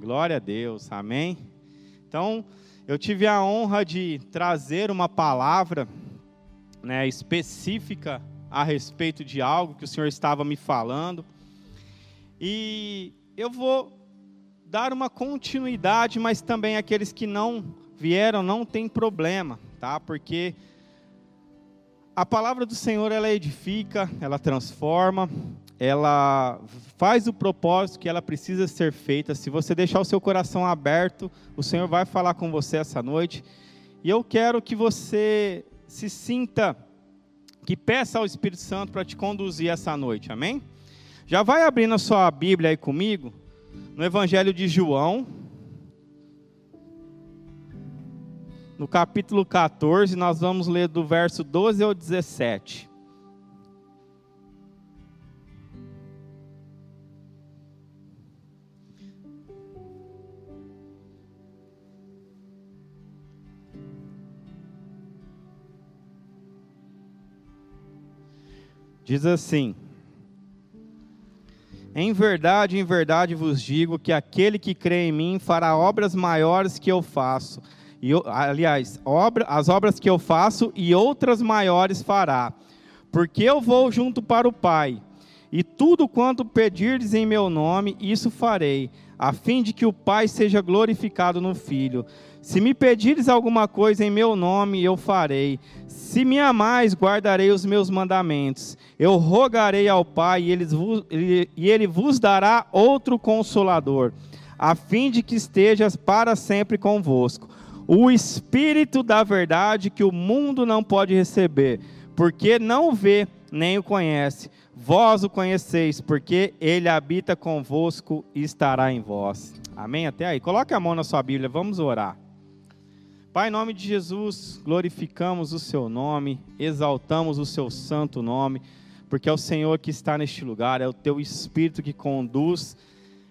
Glória a Deus. Amém. Então, eu tive a honra de trazer uma palavra né, específica a respeito de algo que o Senhor estava me falando. E eu vou dar uma continuidade, mas também aqueles que não vieram não tem problema, tá? Porque a palavra do Senhor ela edifica, ela transforma, ela faz o propósito que ela precisa ser feita. Se você deixar o seu coração aberto, o Senhor vai falar com você essa noite. E eu quero que você se sinta que peça ao Espírito Santo para te conduzir essa noite. Amém? Já vai abrindo a sua Bíblia aí comigo, no Evangelho de João, no capítulo 14, nós vamos ler do verso 12 ao 17. Diz assim: Em verdade, em verdade vos digo que aquele que crê em mim fará obras maiores que eu faço. E, aliás, obra, as obras que eu faço e outras maiores fará, porque eu vou junto para o Pai. E tudo quanto pedirdes em meu nome, isso farei, a fim de que o Pai seja glorificado no Filho. Se me pedires alguma coisa em meu nome, eu farei. Se me amais, guardarei os meus mandamentos. Eu rogarei ao Pai, e ele vos, dará outro consolador, a fim de que estejas para sempre convosco. O Espírito da verdade que o mundo não pode receber, porque não o vê nem o conhece. Vós o conheceis, porque ele habita convosco e estará em vós. Amém? Até aí. Coloque a mão na sua Bíblia, vamos orar. Pai, em nome de Jesus, glorificamos o seu nome, exaltamos o seu santo nome, porque é o Senhor que está neste lugar, é o teu Espírito que conduz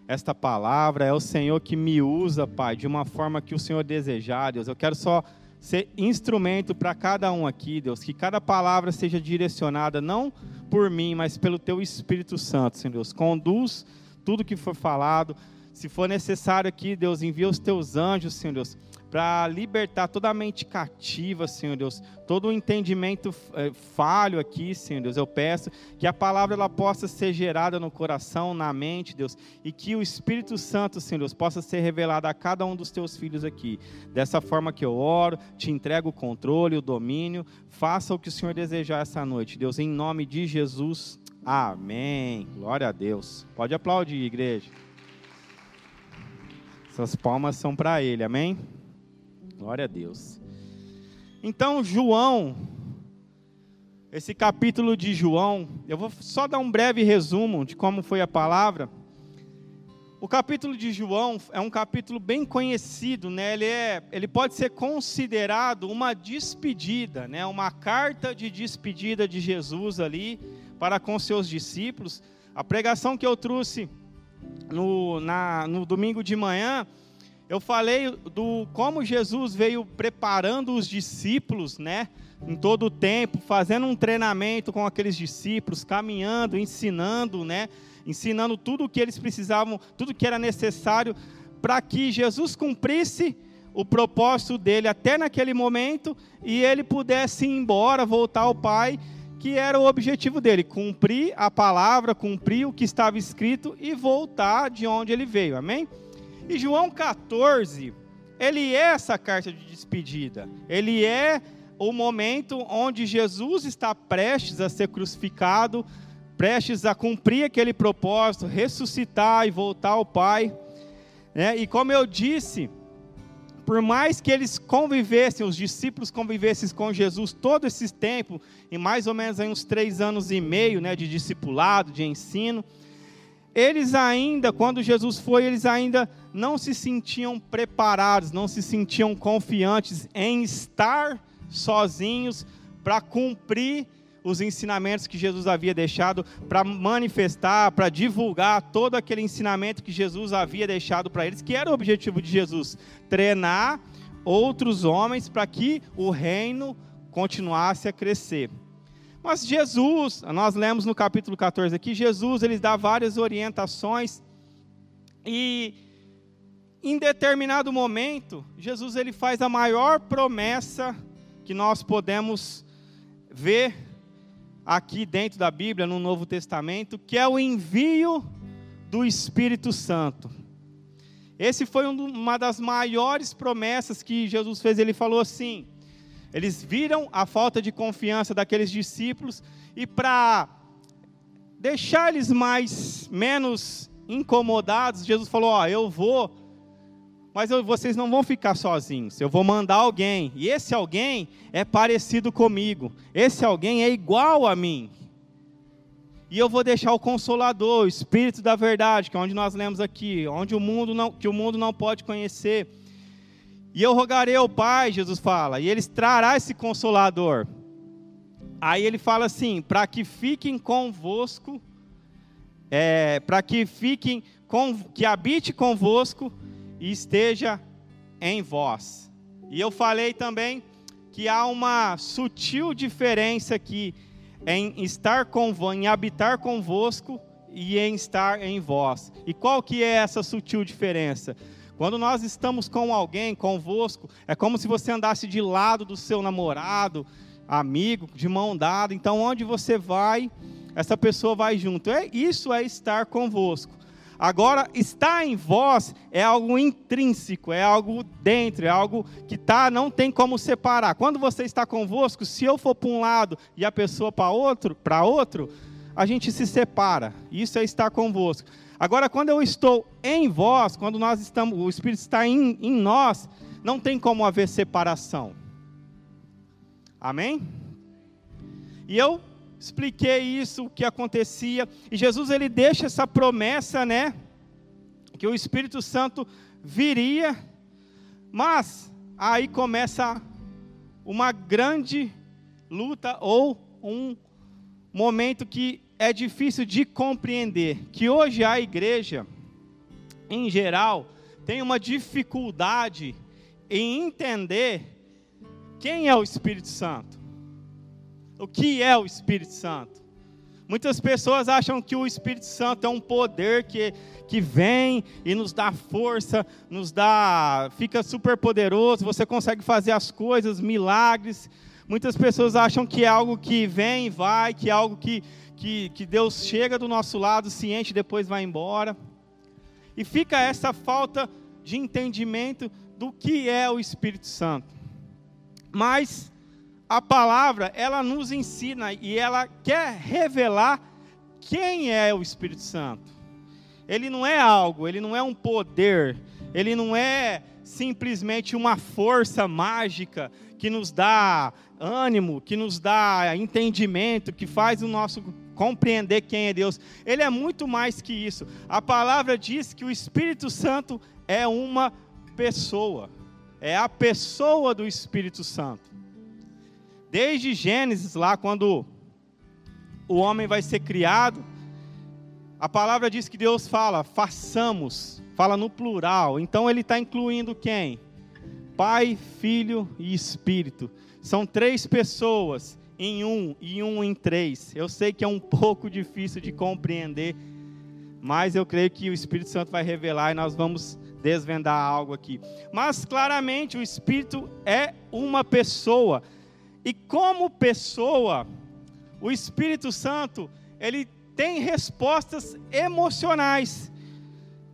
esta palavra, é o Senhor que me usa, Pai, de uma forma que o Senhor desejar, Deus. Eu quero só ser instrumento para cada um aqui, Deus, que cada palavra seja direcionada não por mim, mas pelo teu Espírito Santo, Senhor Deus. Conduz tudo que for falado. Se for necessário aqui, Deus, envia os teus anjos, Senhor Deus, para libertar toda a mente cativa, Senhor Deus, todo o entendimento é, falho aqui, Senhor Deus. Eu peço que a palavra ela possa ser gerada no coração, na mente, Deus, e que o Espírito Santo, Senhor Deus, possa ser revelado a cada um dos teus filhos aqui. Dessa forma que eu oro, te entrego o controle, o domínio. Faça o que o Senhor desejar essa noite, Deus, em nome de Jesus. Amém. Glória a Deus. Pode aplaudir, igreja. Essas palmas são para Ele, amém? Glória a Deus. Então, João, esse capítulo de João, eu vou só dar um breve resumo de como foi a palavra. O capítulo de João é um capítulo bem conhecido, né? Ele, é, ele pode ser considerado uma despedida, né? Uma carta de despedida de Jesus ali para com seus discípulos. A pregação que eu trouxe no, na, no domingo de manhã eu falei do como Jesus veio preparando os discípulos, né? Em todo o tempo, fazendo um treinamento com aqueles discípulos, caminhando, ensinando, né? Ensinando tudo o que eles precisavam, tudo que era necessário para que Jesus cumprisse o propósito dele até naquele momento e ele pudesse ir embora, voltar ao Pai, que era o objetivo dele, cumprir a palavra, cumprir o que estava escrito e voltar de onde ele veio. Amém? E João 14, ele é essa carta de despedida. Ele é o momento onde Jesus está prestes a ser crucificado, prestes a cumprir aquele propósito, ressuscitar e voltar ao Pai. Né? E como eu disse, por mais que eles convivessem, os discípulos convivessem com Jesus todo esse tempo, em mais ou menos uns três anos e meio né, de discipulado, de ensino, eles ainda, quando Jesus foi, eles ainda não se sentiam preparados, não se sentiam confiantes em estar sozinhos para cumprir os ensinamentos que Jesus havia deixado, para manifestar, para divulgar todo aquele ensinamento que Jesus havia deixado para eles, que era o objetivo de Jesus: treinar outros homens para que o reino continuasse a crescer. Mas Jesus, nós lemos no capítulo 14 aqui, Jesus ele dá várias orientações e em determinado momento, Jesus ele faz a maior promessa que nós podemos ver aqui dentro da Bíblia, no Novo Testamento, que é o envio do Espírito Santo. Esse foi uma das maiores promessas que Jesus fez. Ele falou assim: eles viram a falta de confiança daqueles discípulos e para deixar eles mais menos incomodados, Jesus falou: "Ó, eu vou, mas eu, vocês não vão ficar sozinhos. Eu vou mandar alguém, e esse alguém é parecido comigo. Esse alguém é igual a mim. E eu vou deixar o consolador, o espírito da verdade, que é onde nós lemos aqui, onde o mundo não, que o mundo não pode conhecer e eu rogarei ao Pai, Jesus fala, e ele trará esse consolador. Aí ele fala assim: para que fiquem convosco, é, para que fiquem, com, que habite convosco e esteja em vós. E eu falei também que há uma sutil diferença aqui em estar com em habitar convosco e em estar em vós. E qual que é essa sutil diferença? Quando nós estamos com alguém, convosco, é como se você andasse de lado do seu namorado, amigo, de mão dada. Então, onde você vai, essa pessoa vai junto. É, isso é estar convosco. Agora, estar em vós é algo intrínseco, é algo dentro, é algo que tá, não tem como separar. Quando você está convosco, se eu for para um lado e a pessoa para outro, para outro, a gente se separa. Isso é estar convosco. Agora, quando eu estou em vós, quando nós estamos, o Espírito está em, em nós, não tem como haver separação. Amém? E eu expliquei isso, o que acontecia, e Jesus ele deixa essa promessa, né, que o Espírito Santo viria, mas aí começa uma grande luta ou um momento que é difícil de compreender que hoje a igreja, em geral, tem uma dificuldade em entender quem é o Espírito Santo. O que é o Espírito Santo? Muitas pessoas acham que o Espírito Santo é um poder que, que vem e nos dá força, nos dá, fica super poderoso, você consegue fazer as coisas, milagres. Muitas pessoas acham que é algo que vem e vai, que é algo que, que, que Deus chega do nosso lado, ciente, depois vai embora. E fica essa falta de entendimento do que é o Espírito Santo. Mas a palavra, ela nos ensina e ela quer revelar quem é o Espírito Santo. Ele não é algo, ele não é um poder, ele não é simplesmente uma força mágica que nos dá ânimo, que nos dá entendimento, que faz o nosso compreender quem é Deus. Ele é muito mais que isso. A palavra diz que o Espírito Santo é uma pessoa. É a pessoa do Espírito Santo. Desde Gênesis, lá quando o homem vai ser criado, a palavra diz que Deus fala, façamos, fala no plural. Então ele está incluindo quem? Pai, Filho e Espírito. São três pessoas em um e um em três. Eu sei que é um pouco difícil de compreender, mas eu creio que o Espírito Santo vai revelar e nós vamos desvendar algo aqui. Mas claramente o Espírito é uma pessoa. E como pessoa, o Espírito Santo, ele tem respostas emocionais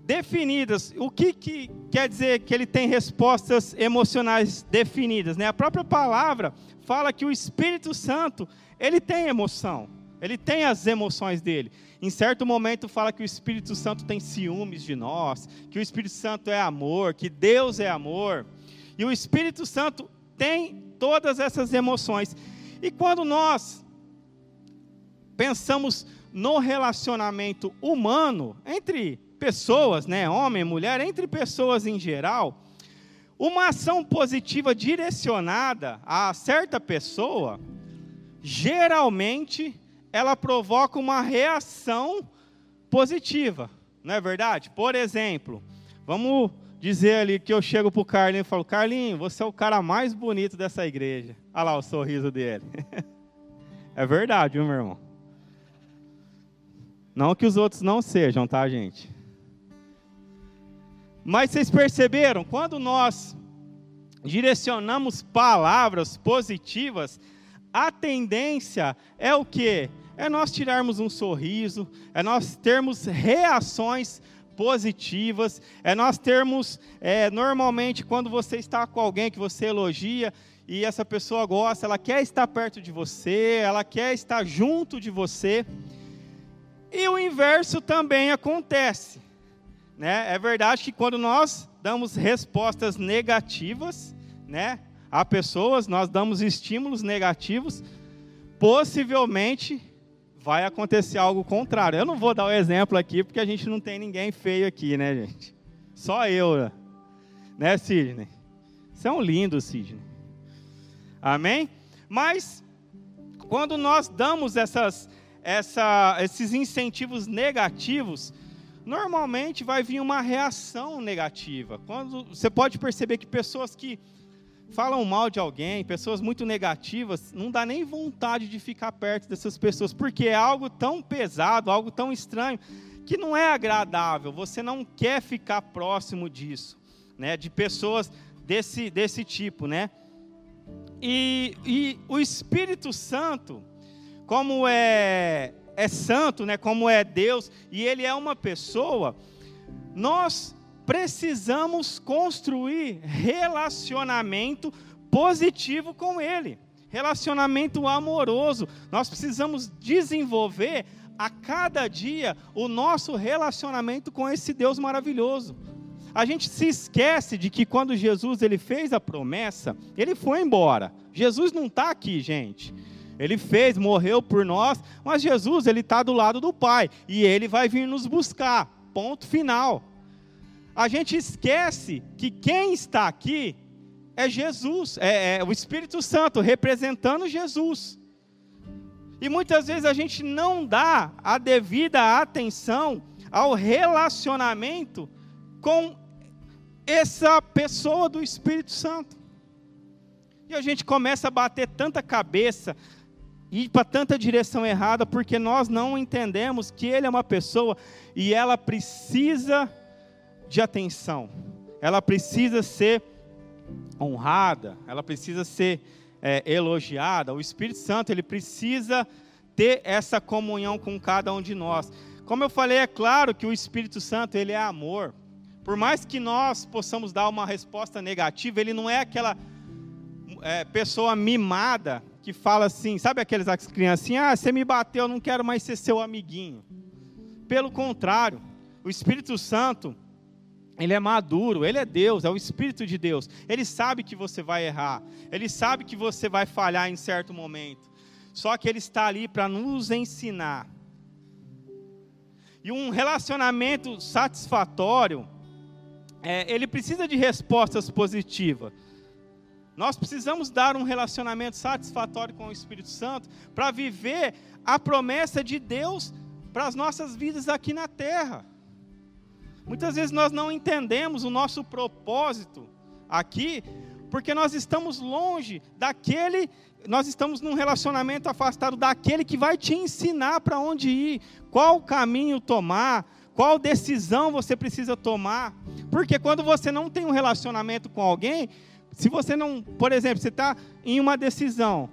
definidas. O que, que quer dizer que ele tem respostas emocionais definidas? Né? A própria palavra fala que o Espírito Santo, ele tem emoção, ele tem as emoções dele. Em certo momento fala que o Espírito Santo tem ciúmes de nós, que o Espírito Santo é amor, que Deus é amor. E o Espírito Santo tem todas essas emoções. E quando nós pensamos no relacionamento humano entre pessoas, né, homem mulher, entre pessoas em geral, uma ação positiva direcionada a certa pessoa, geralmente ela provoca uma reação positiva, não é verdade? Por exemplo, vamos dizer ali que eu chego para o Carlinho e falo: Carlinho, você é o cara mais bonito dessa igreja. Olha lá o sorriso dele. é verdade, meu irmão? Não que os outros não sejam, tá, gente? Mas vocês perceberam? Quando nós direcionamos palavras positivas, a tendência é o quê? É nós tirarmos um sorriso, é nós termos reações positivas, é nós termos, é, normalmente, quando você está com alguém que você elogia e essa pessoa gosta, ela quer estar perto de você, ela quer estar junto de você. E o inverso também acontece. Né? É verdade que quando nós damos respostas negativas né, a pessoas, nós damos estímulos negativos, possivelmente vai acontecer algo contrário. Eu não vou dar o exemplo aqui, porque a gente não tem ninguém feio aqui, né, gente? Só eu, né, Sidney? Você é um lindo, Sidney. Amém? Mas, quando nós damos essas, essa, esses incentivos negativos, normalmente vai vir uma reação negativa. Quando você pode perceber que pessoas que falam mal de alguém, pessoas muito negativas, não dá nem vontade de ficar perto dessas pessoas, porque é algo tão pesado, algo tão estranho, que não é agradável. Você não quer ficar próximo disso, né? De pessoas desse, desse tipo, né? E, e o Espírito Santo, como é, é santo, né? Como é Deus, e ele é uma pessoa, nós precisamos construir relacionamento positivo com Ele, relacionamento amoroso. Nós precisamos desenvolver a cada dia o nosso relacionamento com esse Deus maravilhoso. A gente se esquece de que quando Jesus ele fez a promessa, ele foi embora. Jesus não está aqui, gente. Ele fez, morreu por nós, mas Jesus ele está do lado do Pai e ele vai vir nos buscar. Ponto final a gente esquece que quem está aqui é Jesus, é, é, o Espírito Santo representando Jesus. E muitas vezes a gente não dá a devida atenção ao relacionamento com essa pessoa do Espírito Santo. E a gente começa a bater tanta cabeça, ir para tanta direção errada, porque nós não entendemos que ele é uma pessoa e ela precisa de atenção. Ela precisa ser honrada, ela precisa ser é, elogiada. O Espírito Santo ele precisa ter essa comunhão com cada um de nós. Como eu falei, é claro que o Espírito Santo ele é amor. Por mais que nós possamos dar uma resposta negativa, ele não é aquela é, pessoa mimada que fala assim, sabe aqueles criancinhas, ah, você me bateu, eu não quero mais ser seu amiguinho. Pelo contrário, o Espírito Santo ele é maduro, ele é Deus, é o Espírito de Deus. Ele sabe que você vai errar, ele sabe que você vai falhar em certo momento. Só que ele está ali para nos ensinar. E um relacionamento satisfatório, é, ele precisa de respostas positivas. Nós precisamos dar um relacionamento satisfatório com o Espírito Santo para viver a promessa de Deus para as nossas vidas aqui na terra. Muitas vezes nós não entendemos o nosso propósito aqui, porque nós estamos longe daquele, nós estamos num relacionamento afastado daquele que vai te ensinar para onde ir, qual caminho tomar, qual decisão você precisa tomar. Porque quando você não tem um relacionamento com alguém, se você não, por exemplo, você está em uma decisão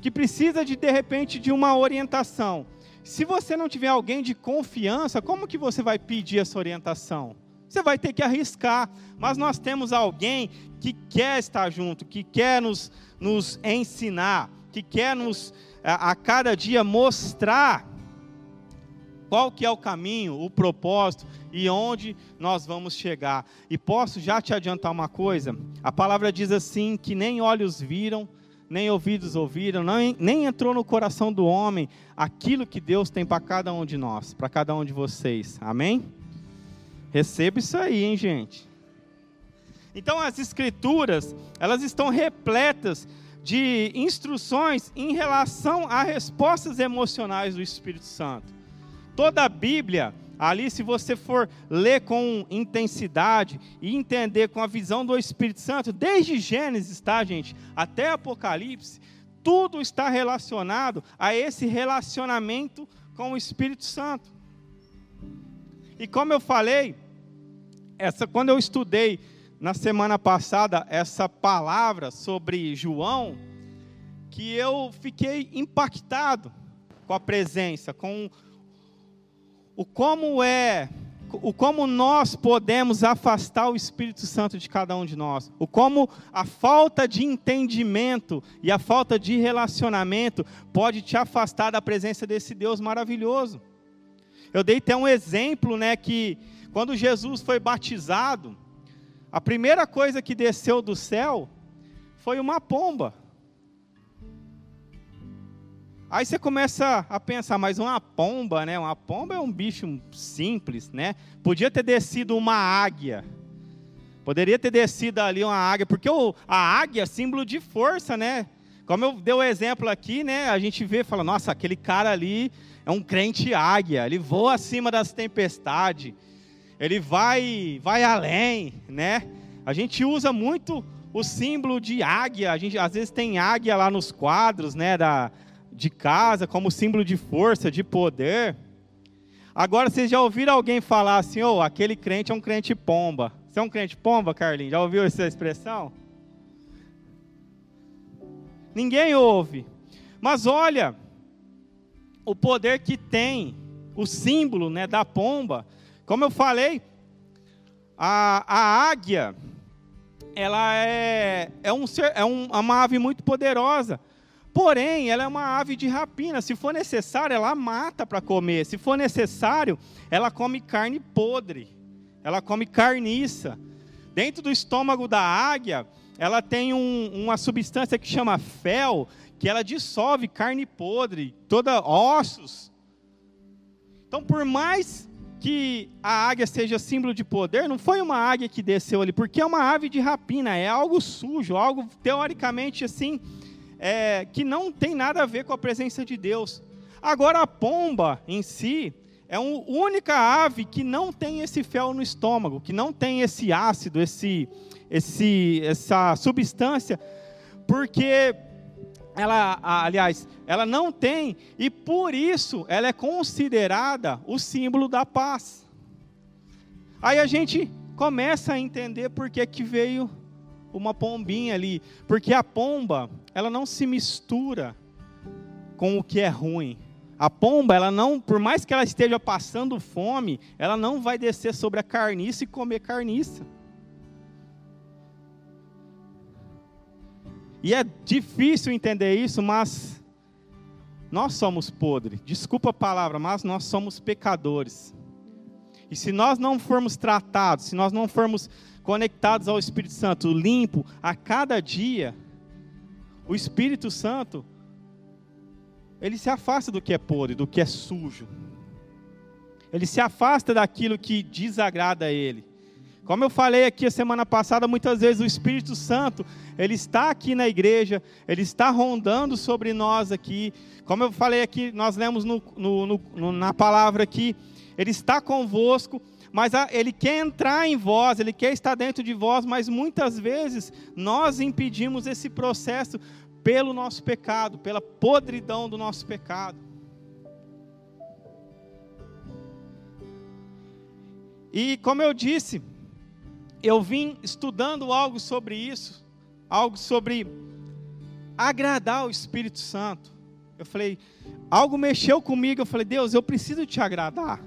que precisa de de repente de uma orientação, se você não tiver alguém de confiança, como que você vai pedir essa orientação? Você vai ter que arriscar, mas nós temos alguém que quer estar junto, que quer nos, nos ensinar, que quer nos a, a cada dia mostrar qual que é o caminho, o propósito e onde nós vamos chegar. E posso já te adiantar uma coisa? A palavra diz assim que nem olhos viram, nem ouvidos ouviram, nem, nem entrou no coração do homem aquilo que Deus tem para cada um de nós, para cada um de vocês. Amém? Receba isso aí, hein, gente? Então as escrituras, elas estão repletas de instruções em relação a respostas emocionais do Espírito Santo. Toda a Bíblia Ali, se você for ler com intensidade e entender com a visão do Espírito Santo, desde Gênesis, tá, gente, até Apocalipse, tudo está relacionado a esse relacionamento com o Espírito Santo. E como eu falei, essa, quando eu estudei na semana passada essa palavra sobre João, que eu fiquei impactado com a presença, com o como é, o como nós podemos afastar o Espírito Santo de cada um de nós, o como a falta de entendimento e a falta de relacionamento pode te afastar da presença desse Deus maravilhoso. Eu dei até um exemplo, né, que quando Jesus foi batizado, a primeira coisa que desceu do céu foi uma pomba. Aí você começa a pensar, mas uma pomba, né? Uma pomba é um bicho simples, né? Podia ter descido uma águia. Poderia ter descido ali uma águia, porque a águia é símbolo de força, né? Como eu dei o exemplo aqui, né? A gente vê fala, nossa, aquele cara ali é um crente águia, ele voa acima das tempestades ele vai, vai além, né? A gente usa muito o símbolo de águia, a gente às vezes tem águia lá nos quadros, né, da, de casa, como símbolo de força, de poder. Agora, vocês já ouviram alguém falar assim, oh, aquele crente é um crente pomba. Você é um crente pomba, Carlinhos? Já ouviu essa expressão? Ninguém ouve. Mas olha, o poder que tem o símbolo né, da pomba como eu falei, a, a águia, ela é, é, um é um, uma ave muito poderosa. Porém, ela é uma ave de rapina. Se for necessário, ela mata para comer. Se for necessário, ela come carne podre. Ela come carniça. Dentro do estômago da águia, ela tem um, uma substância que chama fel, que ela dissolve carne podre, toda ossos. Então, por mais que a águia seja símbolo de poder, não foi uma águia que desceu ali, porque é uma ave de rapina, é algo sujo, algo teoricamente assim, é, que não tem nada a ver com a presença de Deus. Agora a pomba em si é a única ave que não tem esse fel no estômago, que não tem esse ácido, esse, esse, essa substância, porque ela, aliás, ela não tem, e por isso ela é considerada o símbolo da paz. Aí a gente começa a entender por que, que veio uma pombinha ali, porque a pomba, ela não se mistura com o que é ruim. A pomba, ela não, por mais que ela esteja passando fome, ela não vai descer sobre a carniça e comer carniça. E é difícil entender isso, mas nós somos podres. Desculpa a palavra, mas nós somos pecadores. E se nós não formos tratados, se nós não formos conectados ao Espírito Santo, limpo a cada dia, o Espírito Santo ele se afasta do que é podre, do que é sujo. Ele se afasta daquilo que desagrada a ele. Como eu falei aqui a semana passada, muitas vezes o Espírito Santo, ele está aqui na igreja, ele está rondando sobre nós aqui. Como eu falei aqui, nós lemos no, no, no, na palavra aqui, ele está convosco, mas ele quer entrar em vós, ele quer estar dentro de vós, mas muitas vezes nós impedimos esse processo pelo nosso pecado, pela podridão do nosso pecado. E como eu disse, eu vim estudando algo sobre isso, algo sobre agradar o Espírito Santo. Eu falei, algo mexeu comigo. Eu falei, Deus, eu preciso te agradar.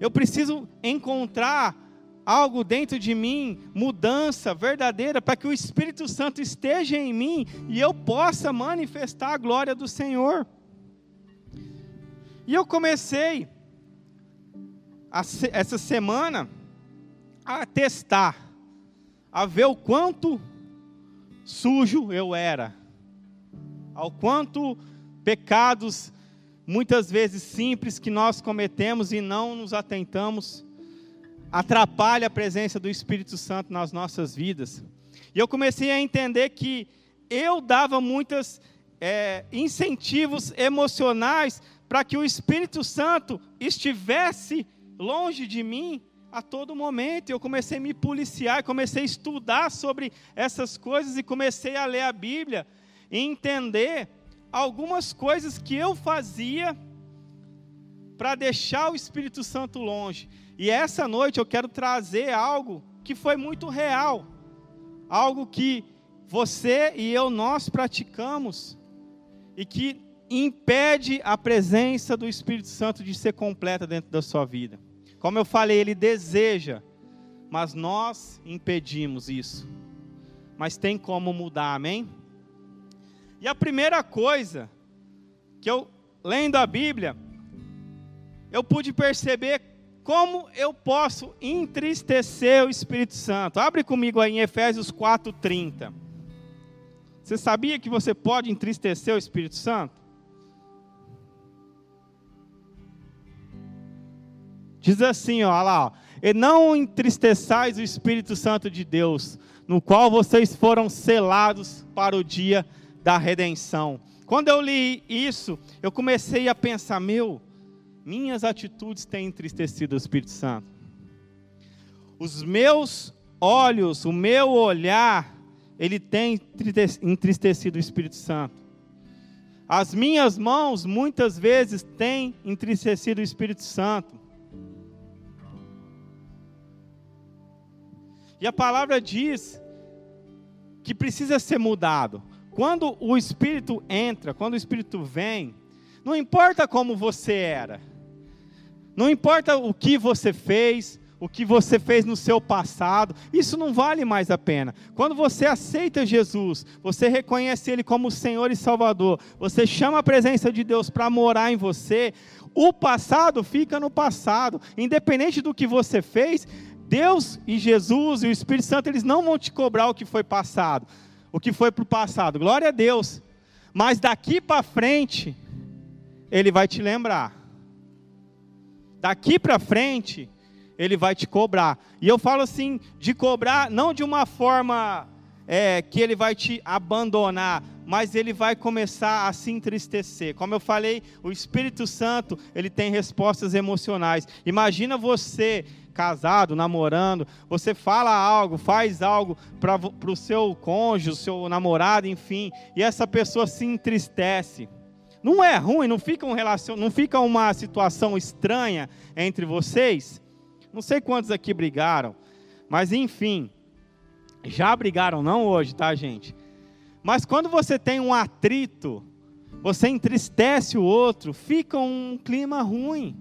Eu preciso encontrar algo dentro de mim, mudança verdadeira, para que o Espírito Santo esteja em mim e eu possa manifestar a glória do Senhor. E eu comecei essa semana a testar, a ver o quanto sujo eu era, ao quanto pecados, muitas vezes simples, que nós cometemos e não nos atentamos, atrapalha a presença do Espírito Santo nas nossas vidas. E eu comecei a entender que eu dava muitos é, incentivos emocionais para que o Espírito Santo estivesse longe de mim a todo momento. Eu comecei a me policiar, comecei a estudar sobre essas coisas e comecei a ler a Bíblia e entender algumas coisas que eu fazia para deixar o Espírito Santo longe. E essa noite eu quero trazer algo que foi muito real, algo que você e eu nós praticamos e que impede a presença do Espírito Santo de ser completa dentro da sua vida. Como eu falei, ele deseja, mas nós impedimos isso. Mas tem como mudar, amém? E a primeira coisa que eu, lendo a Bíblia, eu pude perceber como eu posso entristecer o Espírito Santo. Abre comigo aí em Efésios 4:30. Você sabia que você pode entristecer o Espírito Santo? Diz assim, ó, lá, ó, e não entristeçais o Espírito Santo de Deus, no qual vocês foram selados para o dia da redenção. Quando eu li isso, eu comecei a pensar, meu, minhas atitudes têm entristecido o Espírito Santo. Os meus olhos, o meu olhar, ele tem entristecido o Espírito Santo. As minhas mãos muitas vezes têm entristecido o Espírito Santo. E a palavra diz que precisa ser mudado. Quando o Espírito entra, quando o Espírito vem, não importa como você era, não importa o que você fez, o que você fez no seu passado, isso não vale mais a pena. Quando você aceita Jesus, você reconhece Ele como Senhor e Salvador, você chama a presença de Deus para morar em você, o passado fica no passado, independente do que você fez, Deus e Jesus e o Espírito Santo, eles não vão te cobrar o que foi passado, o que foi para o passado, glória a Deus, mas daqui para frente, Ele vai te lembrar, daqui para frente, Ele vai te cobrar, e eu falo assim, de cobrar, não de uma forma é, que Ele vai te abandonar, mas ele vai começar a se entristecer. Como eu falei, o Espírito Santo, ele tem respostas emocionais. Imagina você casado, namorando, você fala algo, faz algo para o seu cônjuge, o seu namorado, enfim, e essa pessoa se entristece. Não é ruim, não fica, um relacion... não fica uma situação estranha entre vocês? Não sei quantos aqui brigaram, mas enfim, já brigaram, não hoje, tá, gente? Mas quando você tem um atrito, você entristece o outro, fica um clima ruim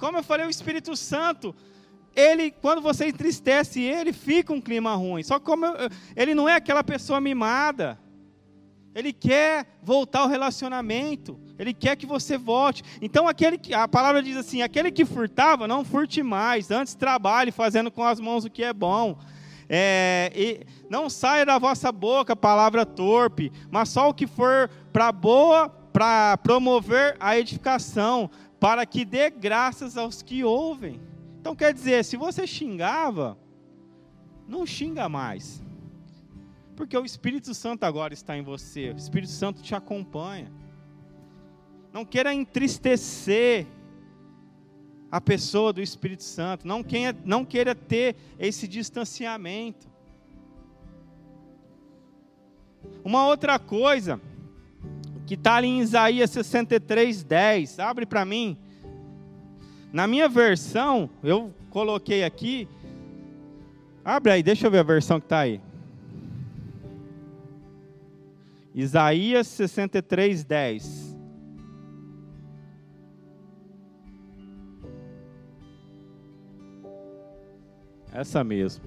como eu falei, o Espírito Santo, ele, quando você entristece ele, fica um clima ruim. Só como eu, ele não é aquela pessoa mimada. Ele quer voltar ao relacionamento. Ele quer que você volte. Então aquele que a palavra diz assim: aquele que furtava, não furte mais. Antes trabalhe fazendo com as mãos o que é bom. É, não saia da vossa boca palavra torpe, mas só o que for para boa, para promover a edificação, para que dê graças aos que ouvem. Então quer dizer, se você xingava, não xinga mais. Porque o Espírito Santo agora está em você, o Espírito Santo te acompanha. Não queira entristecer a pessoa do Espírito Santo, não queira, não queira ter esse distanciamento. Uma outra coisa que está ali em Isaías 63, 10. Abre para mim. Na minha versão, eu coloquei aqui. Abre aí, deixa eu ver a versão que está aí. Isaías 63, 10. Essa mesmo.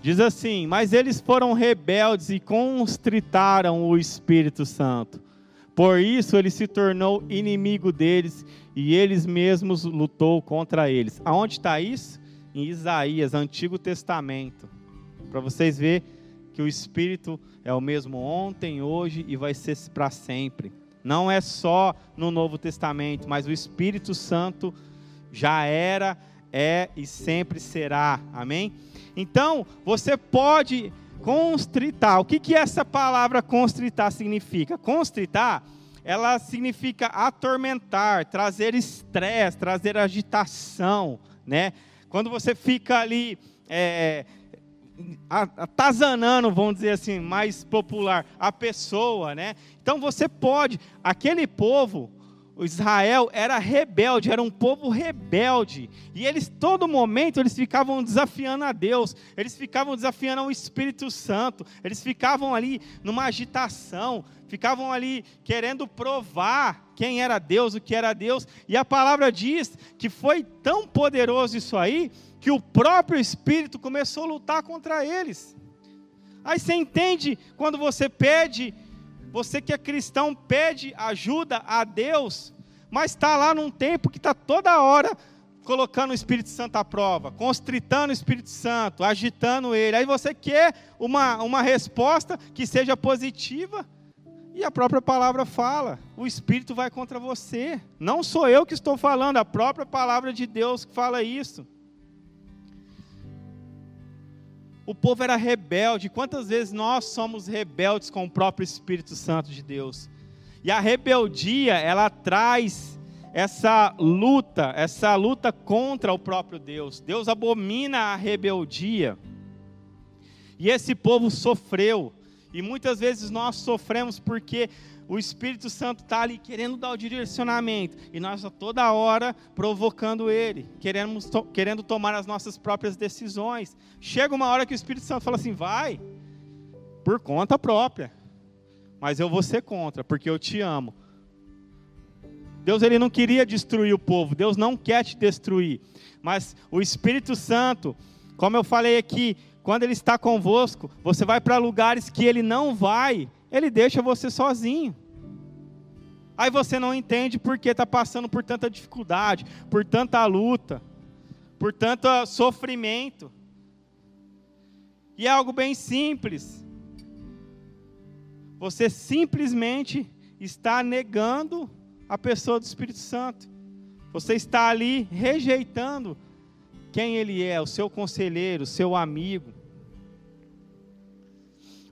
Diz assim: Mas eles foram rebeldes e constritaram o Espírito Santo. Por isso ele se tornou inimigo deles e eles mesmos lutou contra eles. Aonde está isso? Em Isaías, Antigo Testamento. Para vocês verem que o Espírito é o mesmo ontem, hoje e vai ser para sempre. Não é só no Novo Testamento, mas o Espírito Santo já era, é e sempre será. Amém? Então, você pode Constritar. O que, que essa palavra constritar significa? Constritar, ela significa atormentar, trazer estresse, trazer agitação, né? Quando você fica ali é, atazanando, vamos dizer assim, mais popular, a pessoa, né? Então você pode, aquele povo, Israel era rebelde, era um povo rebelde. E eles, todo momento, eles ficavam desafiando a Deus, eles ficavam desafiando o Espírito Santo, eles ficavam ali numa agitação, ficavam ali querendo provar quem era Deus, o que era Deus. E a palavra diz que foi tão poderoso isso aí, que o próprio Espírito começou a lutar contra eles. Aí você entende quando você pede você que é cristão pede ajuda a Deus, mas está lá num tempo que está toda hora colocando o Espírito Santo à prova, constritando o Espírito Santo, agitando ele. Aí você quer uma, uma resposta que seja positiva, e a própria palavra fala: o Espírito vai contra você. Não sou eu que estou falando, a própria palavra de Deus que fala isso. O povo era rebelde. Quantas vezes nós somos rebeldes com o próprio Espírito Santo de Deus? E a rebeldia, ela traz essa luta, essa luta contra o próprio Deus. Deus abomina a rebeldia. E esse povo sofreu. E muitas vezes nós sofremos porque o Espírito Santo está ali querendo dar o direcionamento, e nós a toda hora provocando ele, querendo, to, querendo tomar as nossas próprias decisões. Chega uma hora que o Espírito Santo fala assim: vai, por conta própria, mas eu vou ser contra, porque eu te amo. Deus ele não queria destruir o povo, Deus não quer te destruir, mas o Espírito Santo, como eu falei aqui, quando ele está convosco, você vai para lugares que ele não vai, ele deixa você sozinho. Aí você não entende porque está passando por tanta dificuldade, por tanta luta, por tanto sofrimento. E é algo bem simples. Você simplesmente está negando a pessoa do Espírito Santo. Você está ali rejeitando quem ele é, o seu conselheiro, o seu amigo.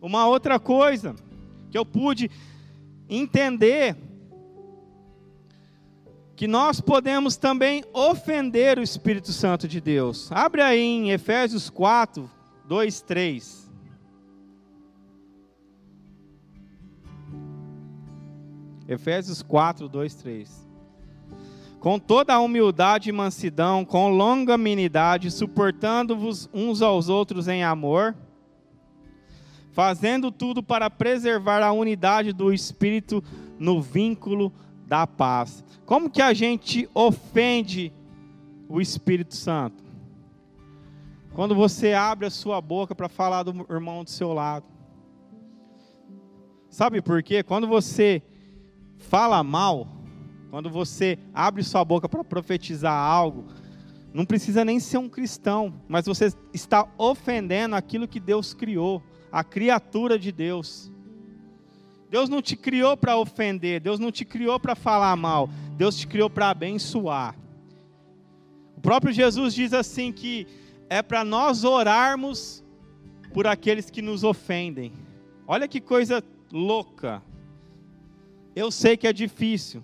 Uma outra coisa que eu pude entender que nós podemos também ofender o Espírito Santo de Deus. Abre aí em Efésios 4, 2, 3. Efésios 4, 2, 3. Com toda a humildade e mansidão, com longanimidade, suportando-vos uns aos outros em amor, fazendo tudo para preservar a unidade do Espírito no vínculo da paz. Como que a gente ofende o Espírito Santo? Quando você abre a sua boca para falar do irmão do seu lado. Sabe por quê? Quando você fala mal, quando você abre sua boca para profetizar algo, não precisa nem ser um cristão, mas você está ofendendo aquilo que Deus criou a criatura de Deus. Deus não te criou para ofender, Deus não te criou para falar mal, Deus te criou para abençoar. O próprio Jesus diz assim que é para nós orarmos por aqueles que nos ofendem. Olha que coisa louca. Eu sei que é difícil.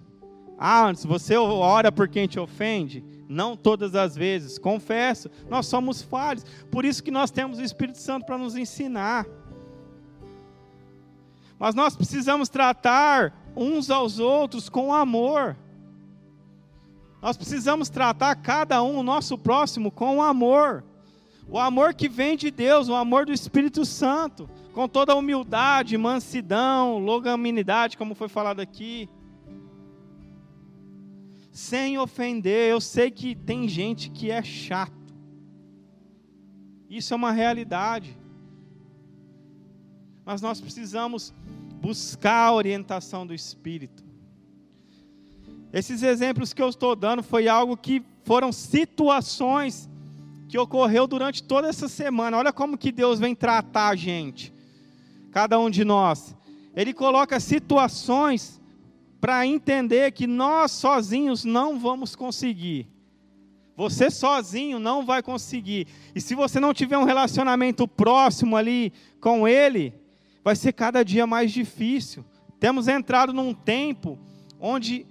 Ah, antes você ora por quem te ofende? Não todas as vezes, confesso. Nós somos falhos. Por isso que nós temos o Espírito Santo para nos ensinar. Mas nós precisamos tratar uns aos outros com amor. Nós precisamos tratar cada um, o nosso próximo, com amor. O amor que vem de Deus, o amor do Espírito Santo, com toda a humildade, mansidão, longanimidade, como foi falado aqui. Sem ofender, eu sei que tem gente que é chato. Isso é uma realidade. Mas nós precisamos buscar a orientação do Espírito. Esses exemplos que eu estou dando foi algo que foram situações que ocorreu durante toda essa semana. Olha como que Deus vem tratar a gente, cada um de nós. Ele coloca situações para entender que nós sozinhos não vamos conseguir. Você sozinho não vai conseguir. E se você não tiver um relacionamento próximo ali com Ele, vai ser cada dia mais difícil. Temos entrado num tempo onde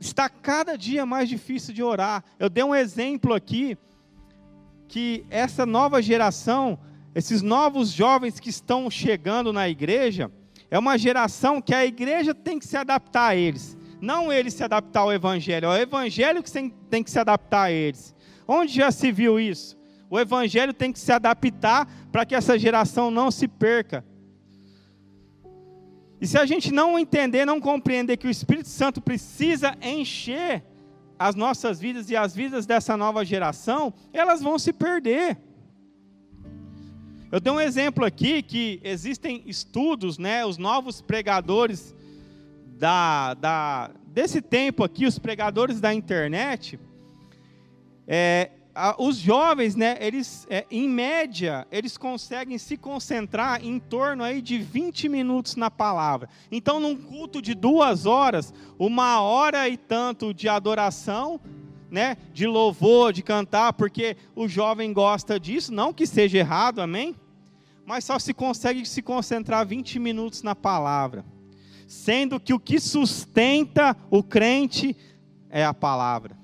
está cada dia mais difícil de orar. Eu dei um exemplo aqui que essa nova geração, esses novos jovens que estão chegando na igreja, é uma geração que a igreja tem que se adaptar a eles. Não eles se adaptar ao evangelho, é o evangelho que tem que se adaptar a eles. Onde já se viu isso? O evangelho tem que se adaptar para que essa geração não se perca. E se a gente não entender, não compreender que o Espírito Santo precisa encher as nossas vidas e as vidas dessa nova geração, elas vão se perder. Eu dei um exemplo aqui que existem estudos, né, os novos pregadores da, da, desse tempo aqui, os pregadores da internet, é, os jovens, né, eles, é, em média, eles conseguem se concentrar em torno aí de 20 minutos na palavra. Então, num culto de duas horas, uma hora e tanto de adoração, né, de louvor, de cantar, porque o jovem gosta disso, não que seja errado, amém? Mas só se consegue se concentrar 20 minutos na palavra, sendo que o que sustenta o crente é a palavra.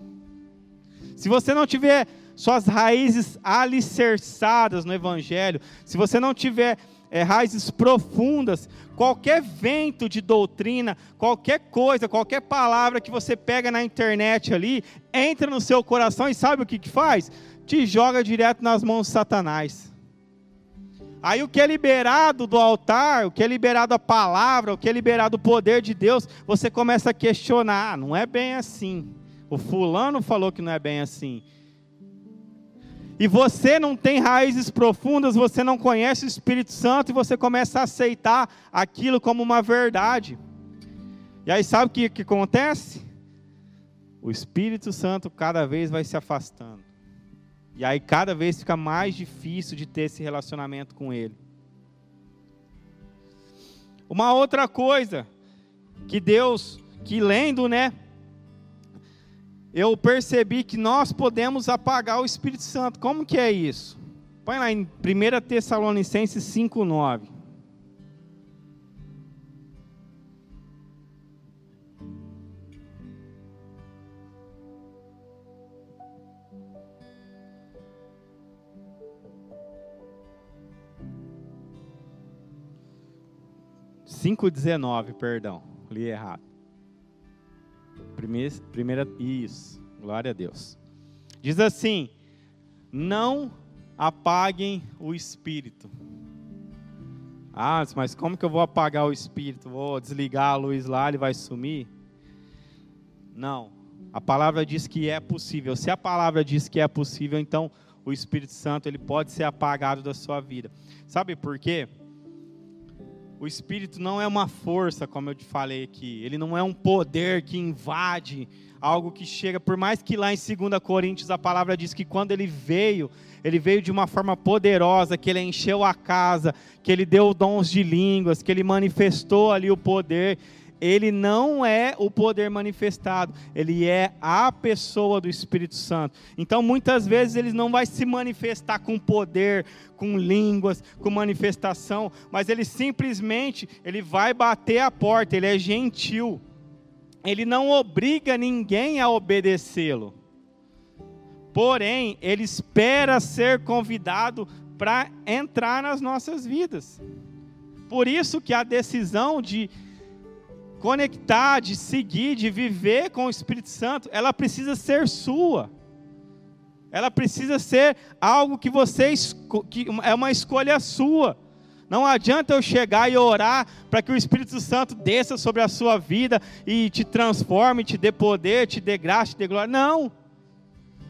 Se você não tiver suas raízes alicerçadas no Evangelho, se você não tiver é, raízes profundas, qualquer vento de doutrina, qualquer coisa, qualquer palavra que você pega na internet ali, entra no seu coração e sabe o que, que faz? Te joga direto nas mãos de Satanás. Aí o que é liberado do altar, o que é liberado a palavra, o que é liberado o poder de Deus, você começa a questionar, ah, não é bem assim. O fulano falou que não é bem assim e você não tem raízes profundas, você não conhece o Espírito Santo e você começa a aceitar aquilo como uma verdade. E aí sabe o que, que acontece? O Espírito Santo cada vez vai se afastando. E aí cada vez fica mais difícil de ter esse relacionamento com Ele. Uma outra coisa que Deus, que lendo, né, eu percebi que nós podemos apagar o Espírito Santo. Como que é isso? Põe lá em 1 Tessalonicenses 5,9. Cinco dezenove, perdão, li errado. Primeira, primeira, isso, glória a Deus. Diz assim: não apaguem o espírito. Ah, mas como que eu vou apagar o espírito? Vou desligar a luz lá, ele vai sumir? Não. A palavra diz que é possível. Se a palavra diz que é possível, então o Espírito Santo ele pode ser apagado da sua vida. Sabe por quê? O Espírito não é uma força, como eu te falei aqui. Ele não é um poder que invade, algo que chega. Por mais que lá em 2 Coríntios a palavra diz que quando ele veio, ele veio de uma forma poderosa, que ele encheu a casa, que ele deu dons de línguas, que ele manifestou ali o poder ele não é o poder manifestado, ele é a pessoa do Espírito Santo. Então, muitas vezes ele não vai se manifestar com poder, com línguas, com manifestação, mas ele simplesmente ele vai bater a porta, ele é gentil. Ele não obriga ninguém a obedecê-lo. Porém, ele espera ser convidado para entrar nas nossas vidas. Por isso que a decisão de conectar, de seguir, de viver com o Espírito Santo, ela precisa ser sua. Ela precisa ser algo que você que é uma escolha sua. Não adianta eu chegar e orar para que o Espírito Santo desça sobre a sua vida e te transforme, te dê poder, te dê graça, te dê glória. Não.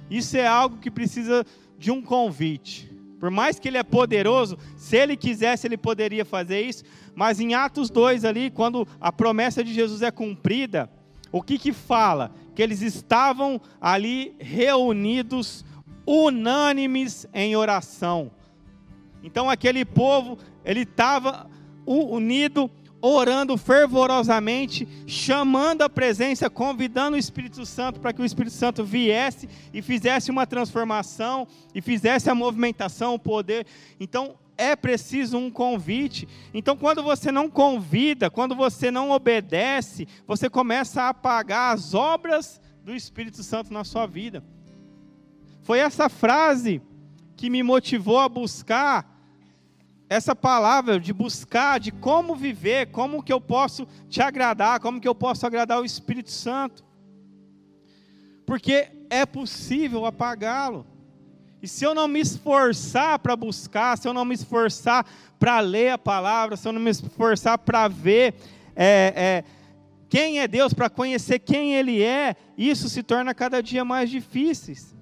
Isso é algo que precisa de um convite. Por mais que ele é poderoso, se ele quisesse, ele poderia fazer isso. Mas em Atos 2 ali, quando a promessa de Jesus é cumprida, o que que fala? Que eles estavam ali reunidos, unânimes em oração. Então aquele povo, ele estava unido orando fervorosamente, chamando a presença, convidando o Espírito Santo para que o Espírito Santo viesse e fizesse uma transformação e fizesse a movimentação, o poder. Então, é preciso um convite. Então, quando você não convida, quando você não obedece, você começa a apagar as obras do Espírito Santo na sua vida. Foi essa frase que me motivou a buscar essa palavra de buscar, de como viver, como que eu posso te agradar, como que eu posso agradar o Espírito Santo. Porque é possível apagá-lo. E se eu não me esforçar para buscar, se eu não me esforçar para ler a palavra, se eu não me esforçar para ver é, é, quem é Deus, para conhecer quem Ele é, isso se torna cada dia mais difícil.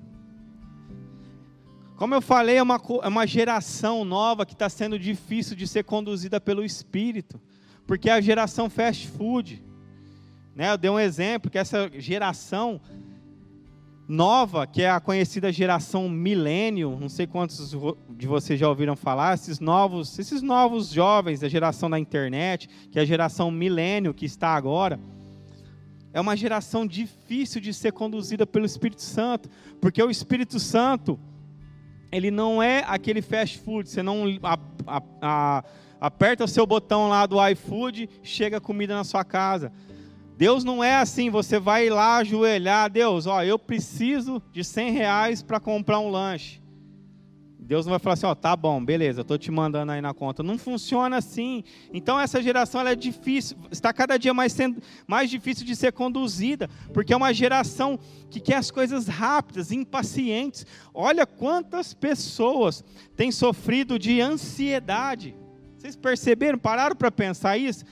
Como eu falei, é uma, é uma geração nova que está sendo difícil de ser conduzida pelo Espírito, porque é a geração fast food. Né? Eu dei um exemplo que essa geração nova, que é a conhecida geração milênio, não sei quantos de vocês já ouviram falar, esses novos, esses novos jovens da geração da internet, que é a geração milênio que está agora, é uma geração difícil de ser conduzida pelo Espírito Santo, porque o Espírito Santo, ele não é aquele fast food, você não a, a, a, aperta o seu botão lá do iFood, chega comida na sua casa. Deus não é assim, você vai lá ajoelhar, Deus, ó, eu preciso de 100 reais para comprar um lanche. Deus não vai falar assim, ó, tá bom, beleza, eu estou te mandando aí na conta. Não funciona assim. Então essa geração ela é difícil, está cada dia mais sendo mais difícil de ser conduzida, porque é uma geração que quer as coisas rápidas, impacientes. Olha quantas pessoas têm sofrido de ansiedade. Vocês perceberam? Pararam para pensar isso?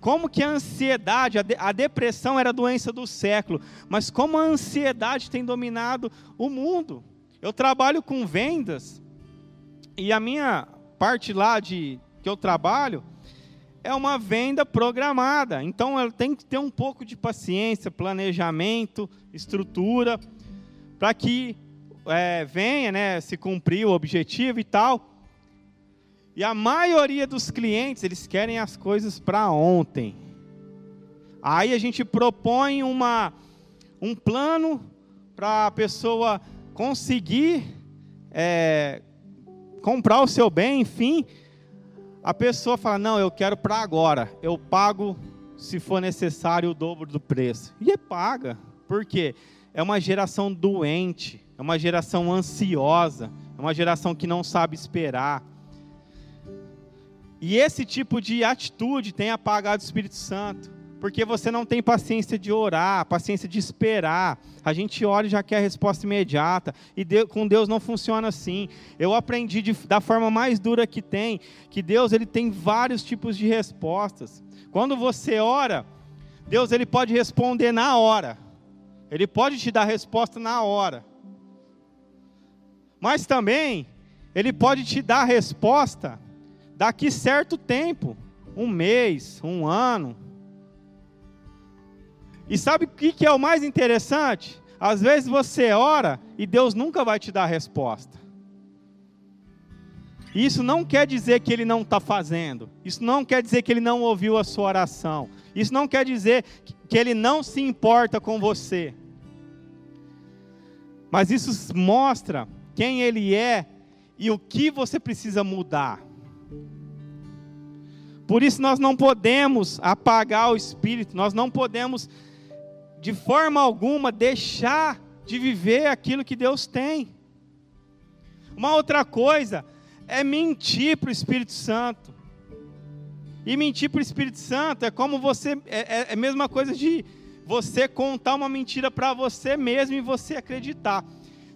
Como que a ansiedade, a, de, a depressão era a doença do século, mas como a ansiedade tem dominado o mundo. Eu trabalho com vendas e a minha parte lá de que eu trabalho é uma venda programada. Então ela tem que ter um pouco de paciência, planejamento, estrutura, para que é, venha né, se cumprir o objetivo e tal. E a maioria dos clientes, eles querem as coisas para ontem. Aí a gente propõe uma, um plano para a pessoa conseguir é, comprar o seu bem, enfim, a pessoa fala: Não, eu quero para agora, eu pago, se for necessário, o dobro do preço. E é paga, por quê? É uma geração doente, é uma geração ansiosa, é uma geração que não sabe esperar. E esse tipo de atitude tem apagado o Espírito Santo porque você não tem paciência de orar, paciência de esperar. A gente ora e já quer a resposta imediata, e Deus, com Deus não funciona assim. Eu aprendi de, da forma mais dura que tem, que Deus ele tem vários tipos de respostas. Quando você ora, Deus ele pode responder na hora. Ele pode te dar resposta na hora. Mas também ele pode te dar resposta daqui certo tempo, um mês, um ano, e sabe o que é o mais interessante? Às vezes você ora e Deus nunca vai te dar a resposta. Isso não quer dizer que Ele não está fazendo. Isso não quer dizer que Ele não ouviu a sua oração. Isso não quer dizer que Ele não se importa com você. Mas isso mostra quem Ele é e o que você precisa mudar. Por isso nós não podemos apagar o Espírito, nós não podemos de forma alguma deixar de viver aquilo que Deus tem. Uma outra coisa é mentir para o Espírito Santo. E mentir para o Espírito Santo é como você. É, é, é a mesma coisa de você contar uma mentira para você mesmo e você acreditar.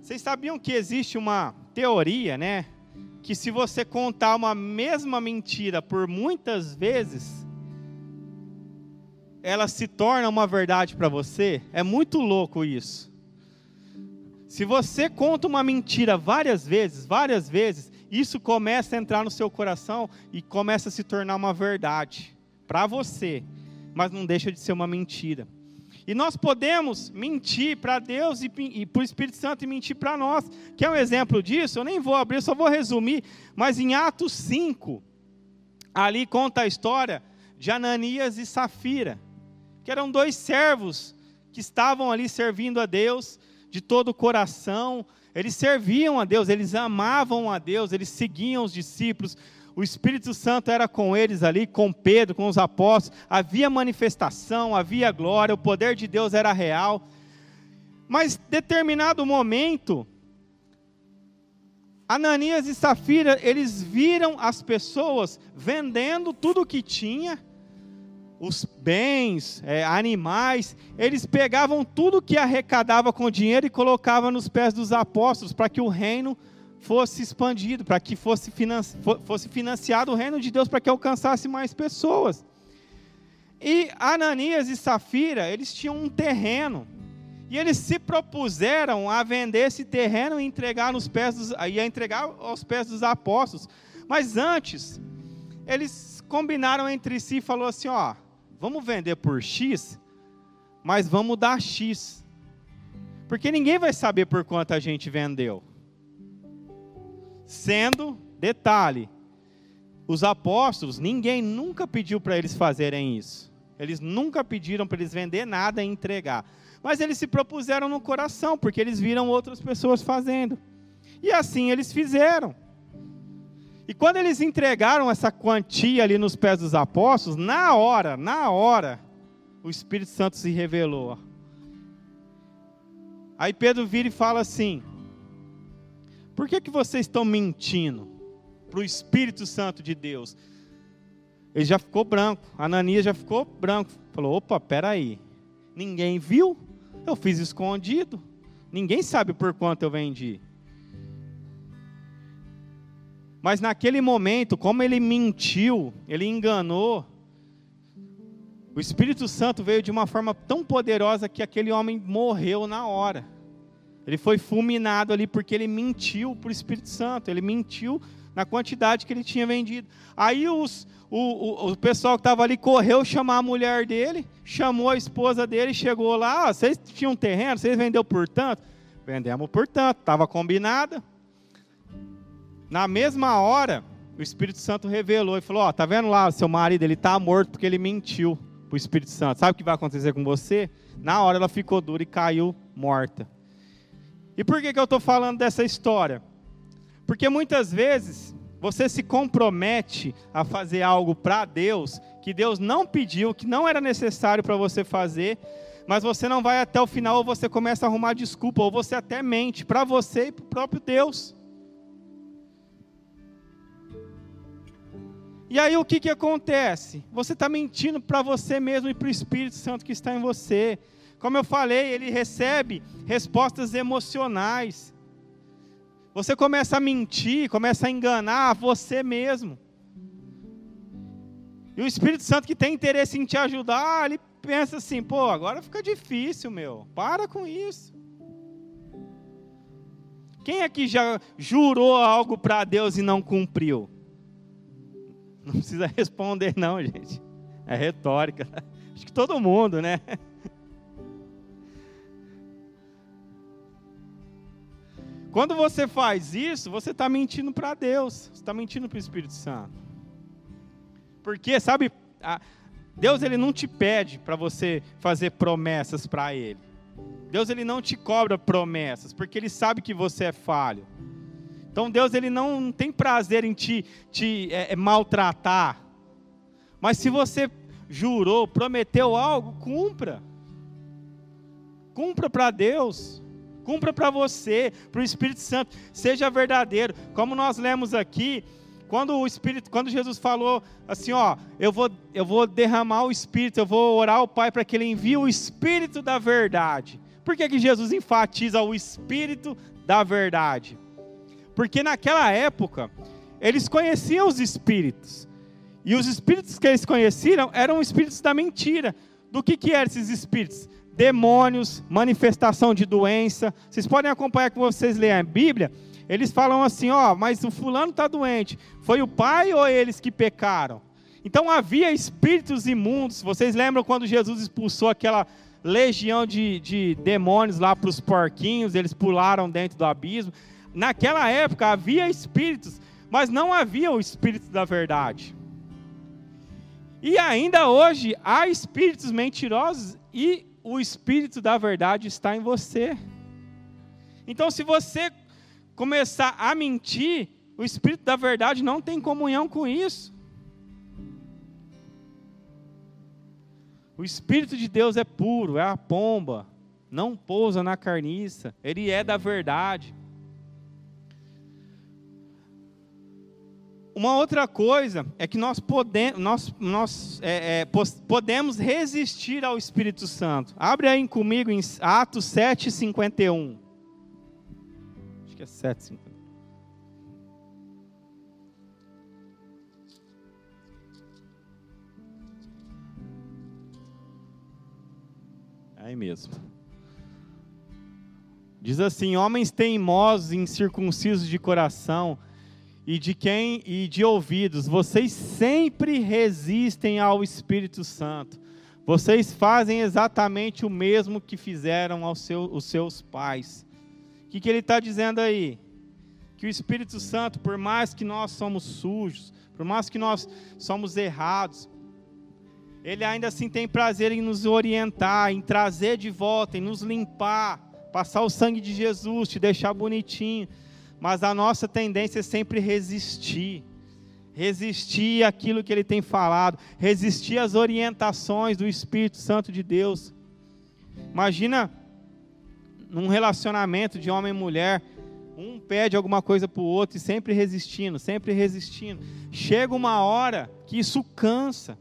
Vocês sabiam que existe uma teoria, né? Que se você contar uma mesma mentira por muitas vezes, ela se torna uma verdade para você, é muito louco isso. Se você conta uma mentira várias vezes, várias vezes, isso começa a entrar no seu coração e começa a se tornar uma verdade para você, mas não deixa de ser uma mentira. E nós podemos mentir para Deus e, e para o Espírito Santo e mentir para nós. Quer um exemplo disso? Eu nem vou abrir, só vou resumir. Mas em Atos 5, ali conta a história de Ananias e Safira que eram dois servos que estavam ali servindo a Deus de todo o coração. Eles serviam a Deus, eles amavam a Deus, eles seguiam os discípulos. O Espírito Santo era com eles ali, com Pedro, com os apóstolos. Havia manifestação, havia glória, o poder de Deus era real. Mas determinado momento, Ananias e Safira, eles viram as pessoas vendendo tudo o que tinha, os bens, é, animais, eles pegavam tudo que arrecadava com dinheiro e colocavam nos pés dos apóstolos para que o reino fosse expandido, para que fosse, financi fosse financiado o reino de Deus, para que alcançasse mais pessoas. E Ananias e Safira, eles tinham um terreno. E eles se propuseram a vender esse terreno e entregar nos pés dos, e a entregar aos pés dos apóstolos. Mas antes, eles combinaram entre si e falou assim, ó, vamos vender por X, mas vamos dar X. Porque ninguém vai saber por quanto a gente vendeu. Sendo, detalhe, os apóstolos, ninguém nunca pediu para eles fazerem isso. Eles nunca pediram para eles vender nada e entregar. Mas eles se propuseram no coração, porque eles viram outras pessoas fazendo. E assim eles fizeram. E quando eles entregaram essa quantia ali nos pés dos apóstolos, na hora, na hora, o Espírito Santo se revelou. Aí Pedro vira e fala assim: Por que, que vocês estão mentindo para o Espírito Santo de Deus? Ele já ficou branco. Ananias já ficou branco. Falou: opa, peraí. Ninguém viu? Eu fiz escondido. Ninguém sabe por quanto eu vendi. Mas naquele momento, como ele mentiu, ele enganou, o Espírito Santo veio de uma forma tão poderosa que aquele homem morreu na hora. Ele foi fulminado ali porque ele mentiu para o Espírito Santo, ele mentiu na quantidade que ele tinha vendido. Aí os, o, o, o pessoal que estava ali correu chamar a mulher dele, chamou a esposa dele, chegou lá, vocês tinham terreno, vocês vendeu por tanto? Vendemos por tanto, estava combinado. Na mesma hora, o Espírito Santo revelou e falou: Ó, tá vendo lá, seu marido, ele está morto porque ele mentiu para o Espírito Santo. Sabe o que vai acontecer com você? Na hora ela ficou dura e caiu morta. E por que, que eu estou falando dessa história? Porque muitas vezes você se compromete a fazer algo para Deus que Deus não pediu, que não era necessário para você fazer, mas você não vai até o final, ou você começa a arrumar desculpa, ou você até mente para você e para o próprio Deus. E aí o que, que acontece? Você está mentindo para você mesmo e para o Espírito Santo que está em você. Como eu falei, ele recebe respostas emocionais. Você começa a mentir, começa a enganar você mesmo. E o Espírito Santo que tem interesse em te ajudar, ele pensa assim: pô, agora fica difícil, meu. Para com isso. Quem aqui já jurou algo para Deus e não cumpriu? Não precisa responder, não, gente. É retórica. Acho que todo mundo, né? Quando você faz isso, você está mentindo para Deus, você está mentindo para o Espírito Santo. Porque, sabe, Deus ele não te pede para você fazer promessas para Ele. Deus ele não te cobra promessas, porque Ele sabe que você é falho. Então Deus ele não tem prazer em te, te é, é, maltratar. Mas se você jurou, prometeu algo, cumpra. Cumpra para Deus. Cumpra para você, para o Espírito Santo, seja verdadeiro. Como nós lemos aqui, quando o Espírito, quando Jesus falou assim, ó, eu vou, eu vou derramar o Espírito, eu vou orar ao Pai para que Ele envie o Espírito da verdade. Por que, que Jesus enfatiza o Espírito da verdade? Porque naquela época, eles conheciam os espíritos. E os espíritos que eles conheciam eram espíritos da mentira. Do que, que eram esses espíritos? demônios, manifestação de doença. Vocês podem acompanhar que vocês leem a Bíblia. Eles falam assim: ó, mas o fulano está doente. Foi o pai ou eles que pecaram? Então havia espíritos imundos. Vocês lembram quando Jesus expulsou aquela legião de, de demônios lá para os porquinhos? Eles pularam dentro do abismo. Naquela época havia espíritos, mas não havia o espírito da verdade. E ainda hoje há espíritos mentirosos e o Espírito da verdade está em você. Então, se você começar a mentir, o Espírito da verdade não tem comunhão com isso. O Espírito de Deus é puro, é a pomba, não pousa na carniça, ele é da verdade. Uma outra coisa é que nós, pode, nós, nós é, é, podemos resistir ao Espírito Santo. Abre aí comigo em Atos 7, 51. Acho que é 7, 51. Aí mesmo. Diz assim: Homens teimosos, incircuncisos de coração e de quem e de ouvidos, vocês sempre resistem ao Espírito Santo. Vocês fazem exatamente o mesmo que fizeram aos seu, os seus pais. O que, que ele está dizendo aí? Que o Espírito Santo, por mais que nós somos sujos, por mais que nós somos errados, ele ainda assim tem prazer em nos orientar, em trazer de volta, em nos limpar, passar o sangue de Jesus, te deixar bonitinho. Mas a nossa tendência é sempre resistir. Resistir àquilo que ele tem falado, resistir às orientações do Espírito Santo de Deus. Imagina num relacionamento de homem e mulher, um pede alguma coisa para o outro e sempre resistindo, sempre resistindo. Chega uma hora que isso cansa.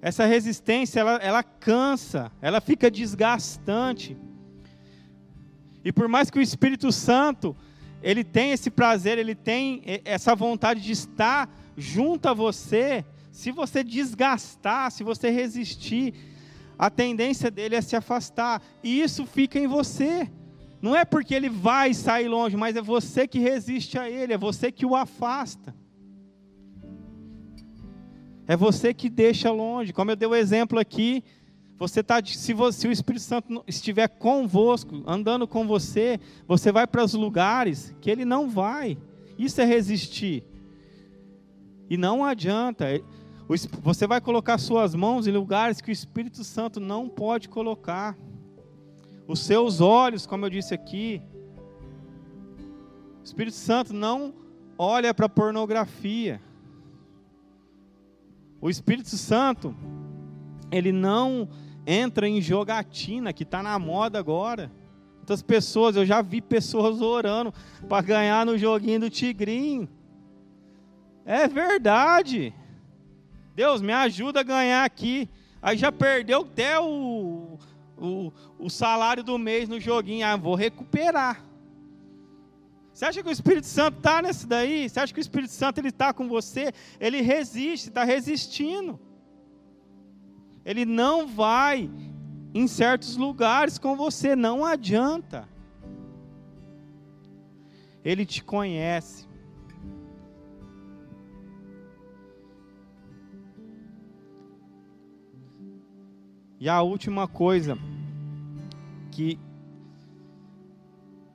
Essa resistência, ela, ela cansa, ela fica desgastante. E por mais que o Espírito Santo, ele tem esse prazer, ele tem essa vontade de estar junto a você, se você desgastar, se você resistir, a tendência dele é se afastar. E isso fica em você. Não é porque ele vai sair longe, mas é você que resiste a ele, é você que o afasta. É você que deixa longe. Como eu dei o exemplo aqui, você tá, se, você, se o Espírito Santo estiver convosco, andando com você, você vai para os lugares que ele não vai. Isso é resistir. E não adianta. É, você vai colocar suas mãos em lugares que o Espírito Santo não pode colocar. Os seus olhos, como eu disse aqui, o Espírito Santo não olha para pornografia. O Espírito Santo, ele não entra em jogatina, que está na moda agora. Muitas pessoas, eu já vi pessoas orando para ganhar no joguinho do Tigrinho. É verdade. Deus, me ajuda a ganhar aqui. Aí já perdeu até o, o, o salário do mês no joguinho. Ah, vou recuperar. Você acha que o Espírito Santo está nesse daí? Você acha que o Espírito Santo ele está com você? Ele resiste, está resistindo. Ele não vai em certos lugares com você, não adianta. Ele te conhece. E a última coisa que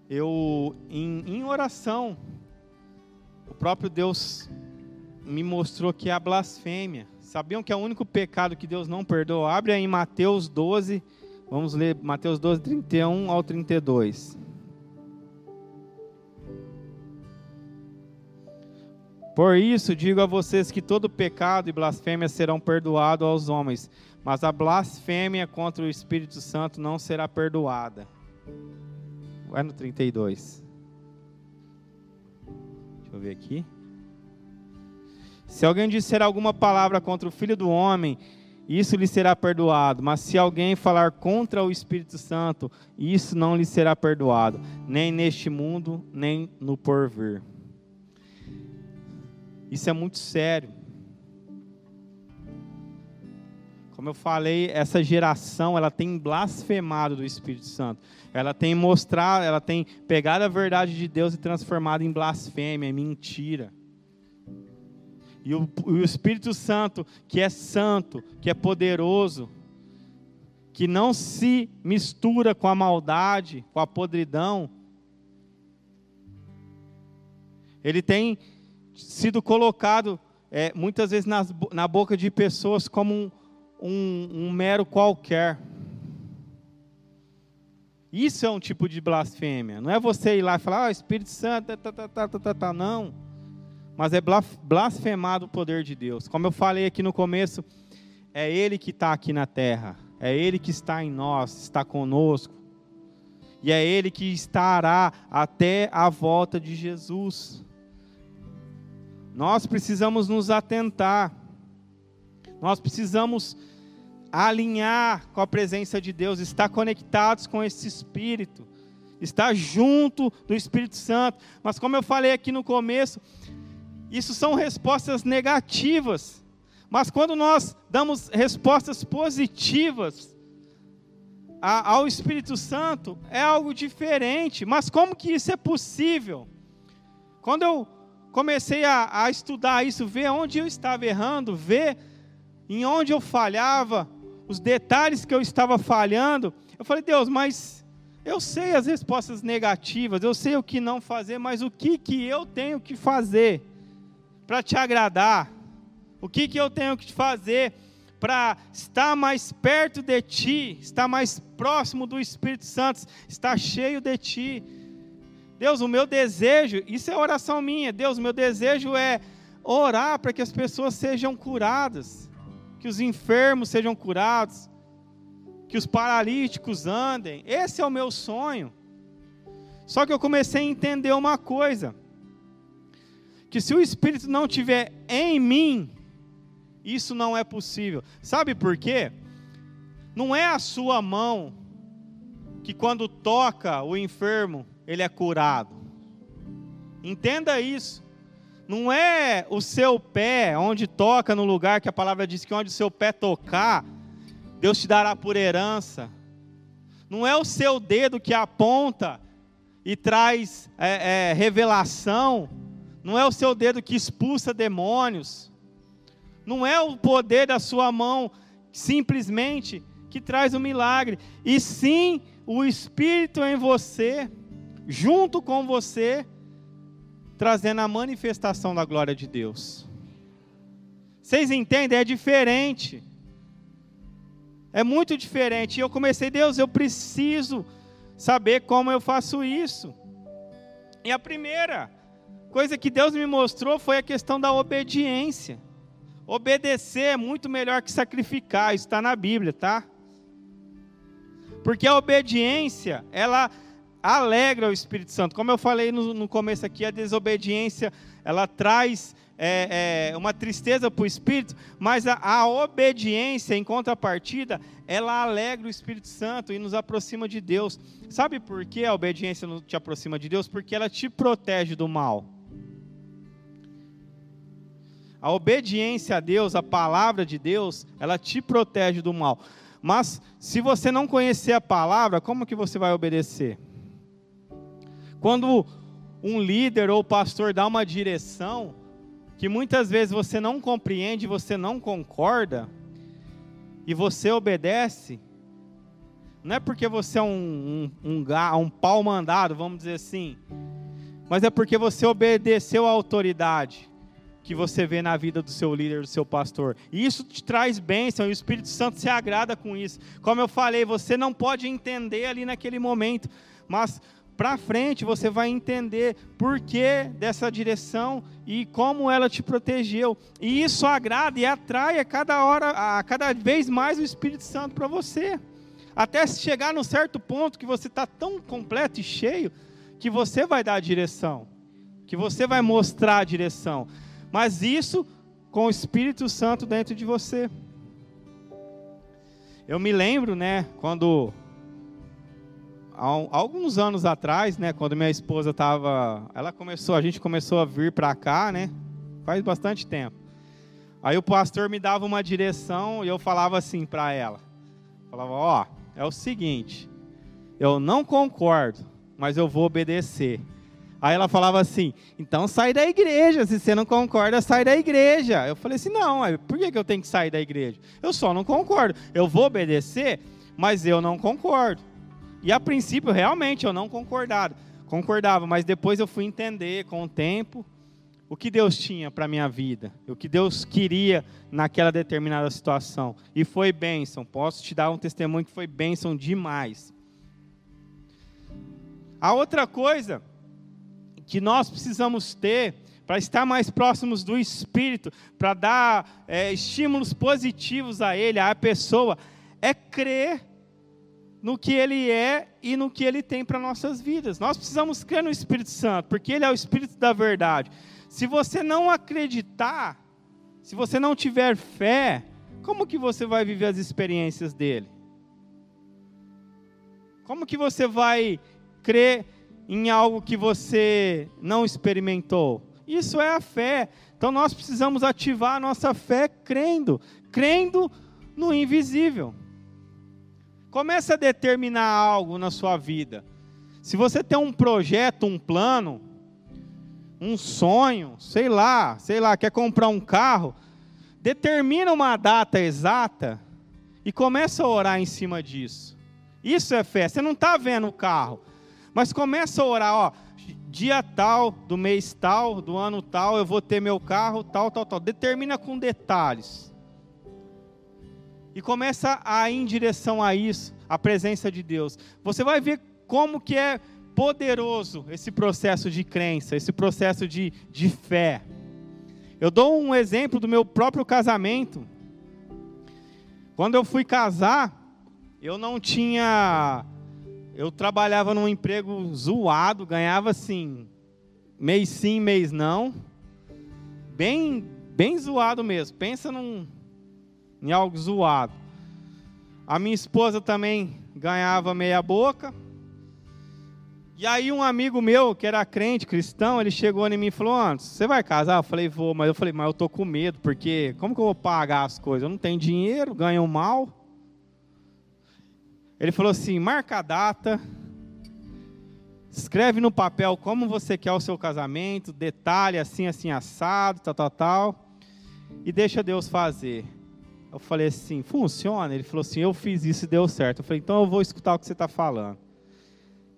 eu, em, em oração, o próprio Deus me mostrou que é a blasfêmia. Sabiam que é o único pecado que Deus não perdoa? Abre aí em Mateus 12, vamos ler Mateus 12, 31 ao 32. Por isso digo a vocês que todo pecado e blasfêmia serão perdoados aos homens, mas a blasfêmia contra o Espírito Santo não será perdoada. Vai no 32. Deixa eu ver aqui. Se alguém disser alguma palavra contra o Filho do Homem, isso lhe será perdoado. Mas se alguém falar contra o Espírito Santo, isso não lhe será perdoado, nem neste mundo, nem no porvir. Isso é muito sério. Como eu falei, essa geração, ela tem blasfemado do Espírito Santo. Ela tem mostrado, ela tem pegado a verdade de Deus e transformado em blasfêmia, em mentira. E o, o Espírito Santo, que é santo, que é poderoso, que não se mistura com a maldade, com a podridão, ele tem sido colocado é, muitas vezes nas, na boca de pessoas como um, um, um, mero qualquer. Isso é um tipo de blasfêmia. Não é você ir lá e falar, ah, Espírito Santo, tá, tá, tá, tá, tá, tá. não mas é blasfemado o poder de Deus. Como eu falei aqui no começo, é Ele que está aqui na terra, é Ele que está em nós, está conosco, e é Ele que estará até a volta de Jesus. nós precisamos nos atentar, nós precisamos alinhar com a presença de Deus, estar conectados com esse Espírito, estar junto do Espírito Santo. Mas, como eu falei aqui no começo, isso são respostas negativas. Mas quando nós damos respostas positivas ao Espírito Santo, é algo diferente. Mas como que isso é possível? Quando eu comecei a, a estudar isso, ver onde eu estava errando, ver em onde eu falhava, os detalhes que eu estava falhando, eu falei, Deus, mas eu sei as respostas negativas, eu sei o que não fazer, mas o que, que eu tenho que fazer para te agradar? O que, que eu tenho que fazer para estar mais perto de Ti, estar mais próximo do Espírito Santo, estar cheio de Ti? Deus, o meu desejo, isso é oração minha, Deus, o meu desejo é orar para que as pessoas sejam curadas, que os enfermos sejam curados, que os paralíticos andem. Esse é o meu sonho. Só que eu comecei a entender uma coisa: que se o Espírito não tiver em mim, isso não é possível. Sabe por quê? Não é a sua mão que quando toca o enfermo, ele é curado. Entenda isso. Não é o seu pé onde toca no lugar que a palavra diz que onde o seu pé tocar, Deus te dará por herança. Não é o seu dedo que aponta e traz é, é, revelação. Não é o seu dedo que expulsa demônios. Não é o poder da sua mão simplesmente que traz o um milagre, e sim o Espírito em você, junto com você, trazendo a manifestação da glória de Deus. Vocês entendem? É diferente. É muito diferente. E eu comecei, Deus, eu preciso saber como eu faço isso. E a primeira coisa que Deus me mostrou foi a questão da obediência. Obedecer é muito melhor que sacrificar, isso está na Bíblia, tá? Porque a obediência, ela alegra o Espírito Santo. Como eu falei no, no começo aqui, a desobediência, ela traz é, é, uma tristeza para o Espírito, mas a, a obediência, em contrapartida, ela alegra o Espírito Santo e nos aproxima de Deus. Sabe por que a obediência não te aproxima de Deus? Porque ela te protege do mal. A obediência a Deus, a palavra de Deus, ela te protege do mal. Mas se você não conhecer a palavra, como que você vai obedecer? Quando um líder ou pastor dá uma direção que muitas vezes você não compreende, você não concorda, e você obedece, não é porque você é um, um, um, um pau mandado, vamos dizer assim, mas é porque você obedeceu à autoridade que você vê na vida do seu líder, do seu pastor. E isso te traz bênção, e o Espírito Santo se agrada com isso. Como eu falei, você não pode entender ali naquele momento, mas para frente você vai entender por que dessa direção e como ela te protegeu. E isso agrada e atrai a cada hora, a cada vez mais o Espírito Santo para você. Até chegar num certo ponto que você está tão completo e cheio que você vai dar a direção, que você vai mostrar a direção mas isso com o Espírito Santo dentro de você. Eu me lembro, né, quando alguns anos atrás, né, quando minha esposa estava, ela começou, a gente começou a vir para cá, né, faz bastante tempo. Aí o pastor me dava uma direção e eu falava assim para ela, falava, ó, oh, é o seguinte, eu não concordo, mas eu vou obedecer. Aí ela falava assim: então sai da igreja, se você não concorda, sai da igreja. Eu falei assim: não, por que eu tenho que sair da igreja? Eu só não concordo. Eu vou obedecer, mas eu não concordo. E a princípio, realmente, eu não concordava, concordava, mas depois eu fui entender com o tempo o que Deus tinha para a minha vida, o que Deus queria naquela determinada situação. E foi bênção. Posso te dar um testemunho que foi bênção demais. A outra coisa que nós precisamos ter para estar mais próximos do Espírito, para dar é, estímulos positivos a Ele, à pessoa, é crer no que Ele é e no que Ele tem para nossas vidas. Nós precisamos crer no Espírito Santo, porque Ele é o Espírito da verdade. Se você não acreditar, se você não tiver fé, como que você vai viver as experiências dele? Como que você vai crer em algo que você não experimentou? Isso é a fé. Então nós precisamos ativar a nossa fé crendo, crendo no invisível. Comece a determinar algo na sua vida. Se você tem um projeto, um plano, um sonho, sei lá, sei lá, quer comprar um carro, determina uma data exata e começa a orar em cima disso. Isso é fé. Você não está vendo o carro, mas começa a orar, ó, dia tal, do mês tal, do ano tal, eu vou ter meu carro, tal, tal, tal. Determina com detalhes. E começa a ir em direção a isso, a presença de Deus. Você vai ver como que é poderoso esse processo de crença, esse processo de, de fé. Eu dou um exemplo do meu próprio casamento. Quando eu fui casar, eu não tinha. Eu trabalhava num emprego zoado, ganhava assim, mês sim, mês não. Bem, bem zoado mesmo. Pensa num, em algo zoado. A minha esposa também ganhava meia boca. E aí um amigo meu, que era crente, cristão, ele chegou em mim e falou, antes, você vai casar? Eu falei, vou, mas eu falei, mas eu tô com medo, porque como que eu vou pagar as coisas? Eu não tenho dinheiro, ganho mal. Ele falou assim, marca a data, escreve no papel como você quer o seu casamento, detalhe assim, assim, assado, tal, tal, tal, e deixa Deus fazer. Eu falei assim, funciona? Ele falou assim, eu fiz isso e deu certo. Eu falei, então eu vou escutar o que você está falando.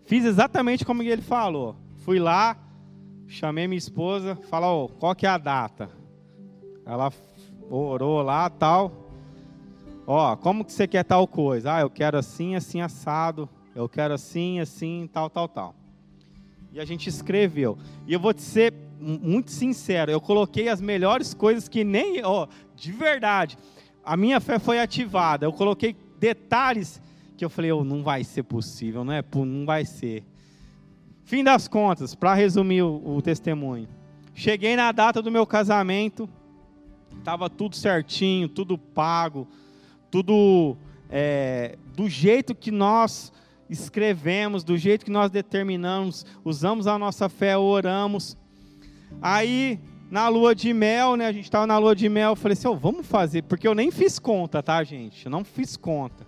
Fiz exatamente como ele falou. Fui lá, chamei minha esposa, falou, qual que é a data? Ela orou lá, tal. Ó, como que você quer tal coisa? Ah, eu quero assim, assim, assado. Eu quero assim, assim, tal, tal, tal. E a gente escreveu. E eu vou te ser muito sincero, eu coloquei as melhores coisas que nem, ó, de verdade. A minha fé foi ativada. Eu coloquei detalhes que eu falei, oh, não vai ser possível, não é? Não vai ser. Fim das contas, para resumir o, o, testemunho. Cheguei na data do meu casamento, estava tudo certinho, tudo pago, tudo é, do jeito que nós escrevemos, do jeito que nós determinamos, usamos a nossa fé, oramos. Aí, na lua de mel, né? A gente estava na lua de mel, eu falei assim, oh, vamos fazer, porque eu nem fiz conta, tá, gente? Eu não fiz conta.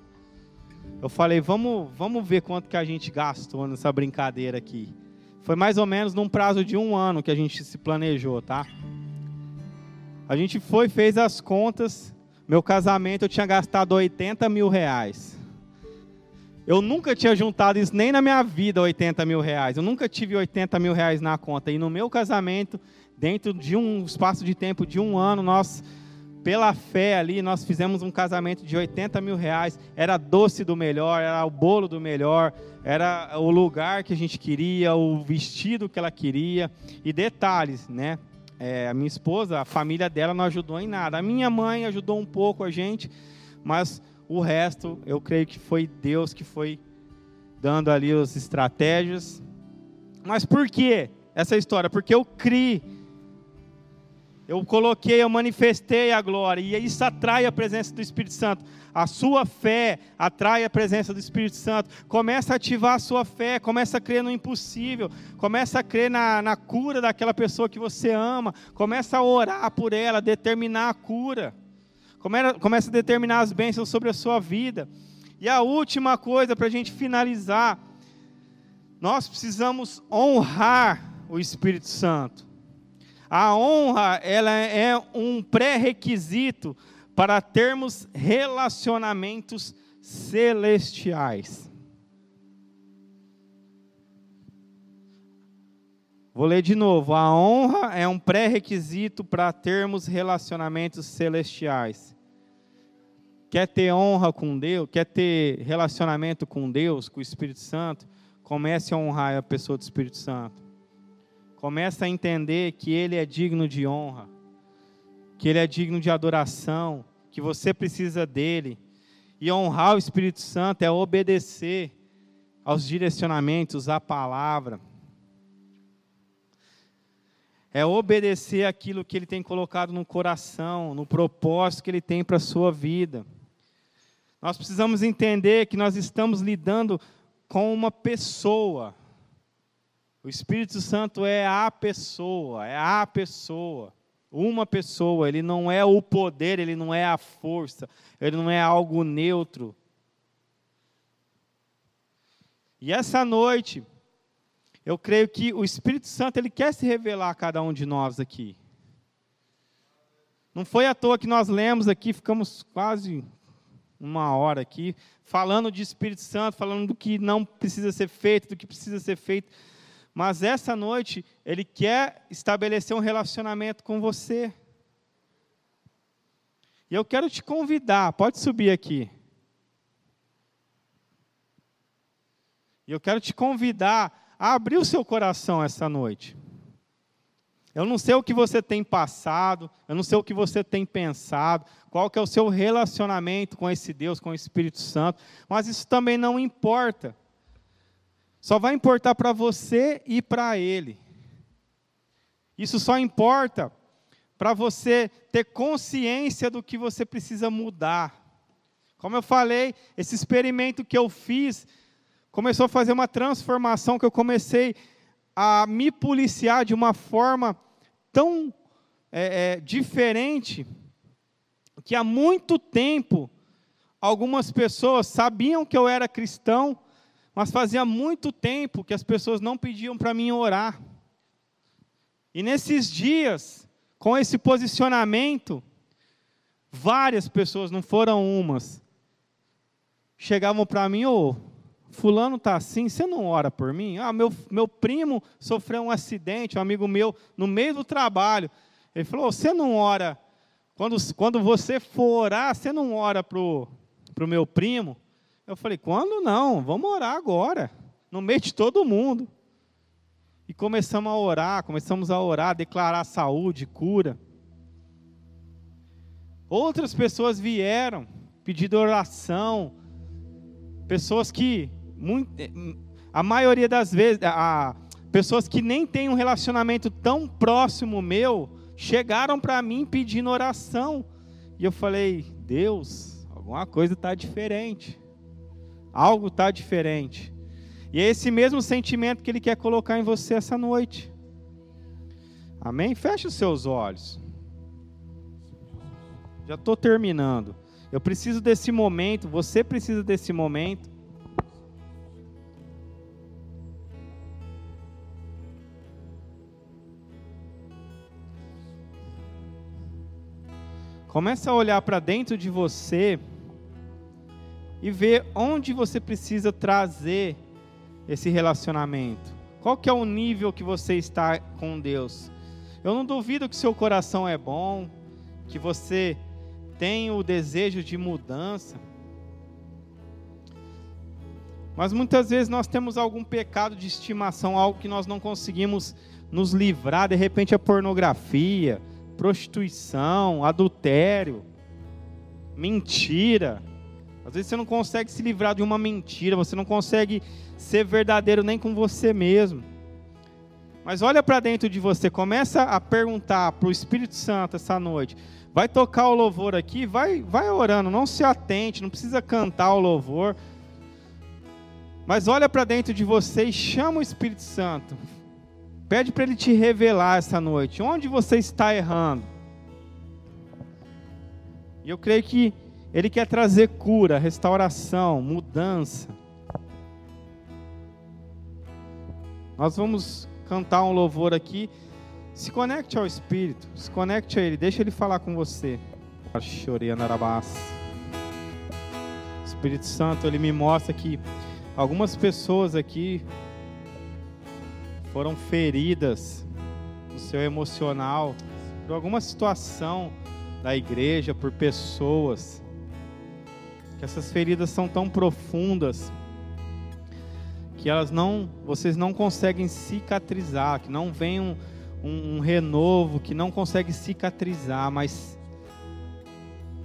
Eu falei, vamos, vamos ver quanto que a gente gastou nessa brincadeira aqui. Foi mais ou menos num prazo de um ano que a gente se planejou, tá? A gente foi, fez as contas. Meu casamento eu tinha gastado 80 mil reais. Eu nunca tinha juntado isso nem na minha vida, 80 mil reais. Eu nunca tive 80 mil reais na conta. E no meu casamento, dentro de um espaço de tempo de um ano, nós pela fé ali, nós fizemos um casamento de 80 mil reais. Era doce do melhor, era o bolo do melhor, era o lugar que a gente queria, o vestido que ela queria. E detalhes, né? É, a minha esposa, a família dela não ajudou em nada. A minha mãe ajudou um pouco a gente, mas o resto, eu creio que foi Deus que foi dando ali as estratégias. Mas por que essa história? Porque eu criei eu coloquei, eu manifestei a glória, e isso atrai a presença do Espírito Santo. A sua fé atrai a presença do Espírito Santo. Começa a ativar a sua fé, começa a crer no impossível, começa a crer na, na cura daquela pessoa que você ama, começa a orar por ela, determinar a cura, começa a determinar as bênçãos sobre a sua vida. E a última coisa, para a gente finalizar, nós precisamos honrar o Espírito Santo. A honra, ela é um pré-requisito para termos relacionamentos celestiais. Vou ler de novo. A honra é um pré-requisito para termos relacionamentos celestiais. Quer ter honra com Deus, quer ter relacionamento com Deus, com o Espírito Santo, comece a honrar a pessoa do Espírito Santo. Começa a entender que Ele é digno de honra, que Ele é digno de adoração, que você precisa dele. E honrar o Espírito Santo é obedecer aos direcionamentos, à palavra. é obedecer aquilo que Ele tem colocado no coração, no propósito que Ele tem para a sua vida. Nós precisamos entender que nós estamos lidando com uma pessoa. O Espírito Santo é a pessoa, é a pessoa. Uma pessoa, ele não é o poder, ele não é a força, ele não é algo neutro. E essa noite, eu creio que o Espírito Santo ele quer se revelar a cada um de nós aqui. Não foi à toa que nós lemos aqui, ficamos quase uma hora aqui, falando de Espírito Santo, falando do que não precisa ser feito, do que precisa ser feito. Mas essa noite, Ele quer estabelecer um relacionamento com você. E eu quero te convidar, pode subir aqui. E eu quero te convidar a abrir o seu coração essa noite. Eu não sei o que você tem passado, eu não sei o que você tem pensado, qual que é o seu relacionamento com esse Deus, com o Espírito Santo, mas isso também não importa. Só vai importar para você e para ele. Isso só importa para você ter consciência do que você precisa mudar. Como eu falei, esse experimento que eu fiz começou a fazer uma transformação que eu comecei a me policiar de uma forma tão é, é, diferente que há muito tempo algumas pessoas sabiam que eu era cristão, mas fazia muito tempo que as pessoas não pediam para mim orar. E nesses dias, com esse posicionamento, várias pessoas, não foram umas, chegavam para mim, ô, fulano está assim, você não ora por mim? Ah, meu, meu primo sofreu um acidente, um amigo meu, no meio do trabalho. Ele falou, você não ora, quando, quando você for orar, você não ora para o meu primo? Eu falei, quando não? Vamos orar agora, no meio de todo mundo. E começamos a orar, começamos a orar, declarar saúde, cura. Outras pessoas vieram pedindo oração, pessoas que muito, a maioria das vezes, a, pessoas que nem têm um relacionamento tão próximo meu, chegaram para mim pedindo oração. E eu falei, Deus, alguma coisa está diferente. Algo está diferente. E é esse mesmo sentimento que Ele quer colocar em você essa noite. Amém? Feche os seus olhos. Já estou terminando. Eu preciso desse momento, você precisa desse momento. Começa a olhar para dentro de você e ver onde você precisa trazer esse relacionamento. Qual que é o nível que você está com Deus? Eu não duvido que seu coração é bom, que você tem o desejo de mudança. Mas muitas vezes nós temos algum pecado de estimação, algo que nós não conseguimos nos livrar, de repente a pornografia, prostituição, adultério, mentira. Às vezes você não consegue se livrar de uma mentira, você não consegue ser verdadeiro nem com você mesmo. Mas olha para dentro de você, começa a perguntar para o Espírito Santo essa noite. Vai tocar o louvor aqui, vai, vai orando, não se atente, não precisa cantar o louvor. Mas olha para dentro de você e chama o Espírito Santo. Pede para ele te revelar essa noite onde você está errando. E eu creio que ele quer trazer cura, restauração, mudança. Nós vamos cantar um louvor aqui. Se conecte ao Espírito, se conecte a Ele, deixa Ele falar com você. Espírito Santo, Ele me mostra que algumas pessoas aqui foram feridas no seu emocional por alguma situação da igreja, por pessoas, que essas feridas são tão profundas que elas não, vocês não conseguem cicatrizar, que não vem um, um, um renovo, que não consegue cicatrizar, mas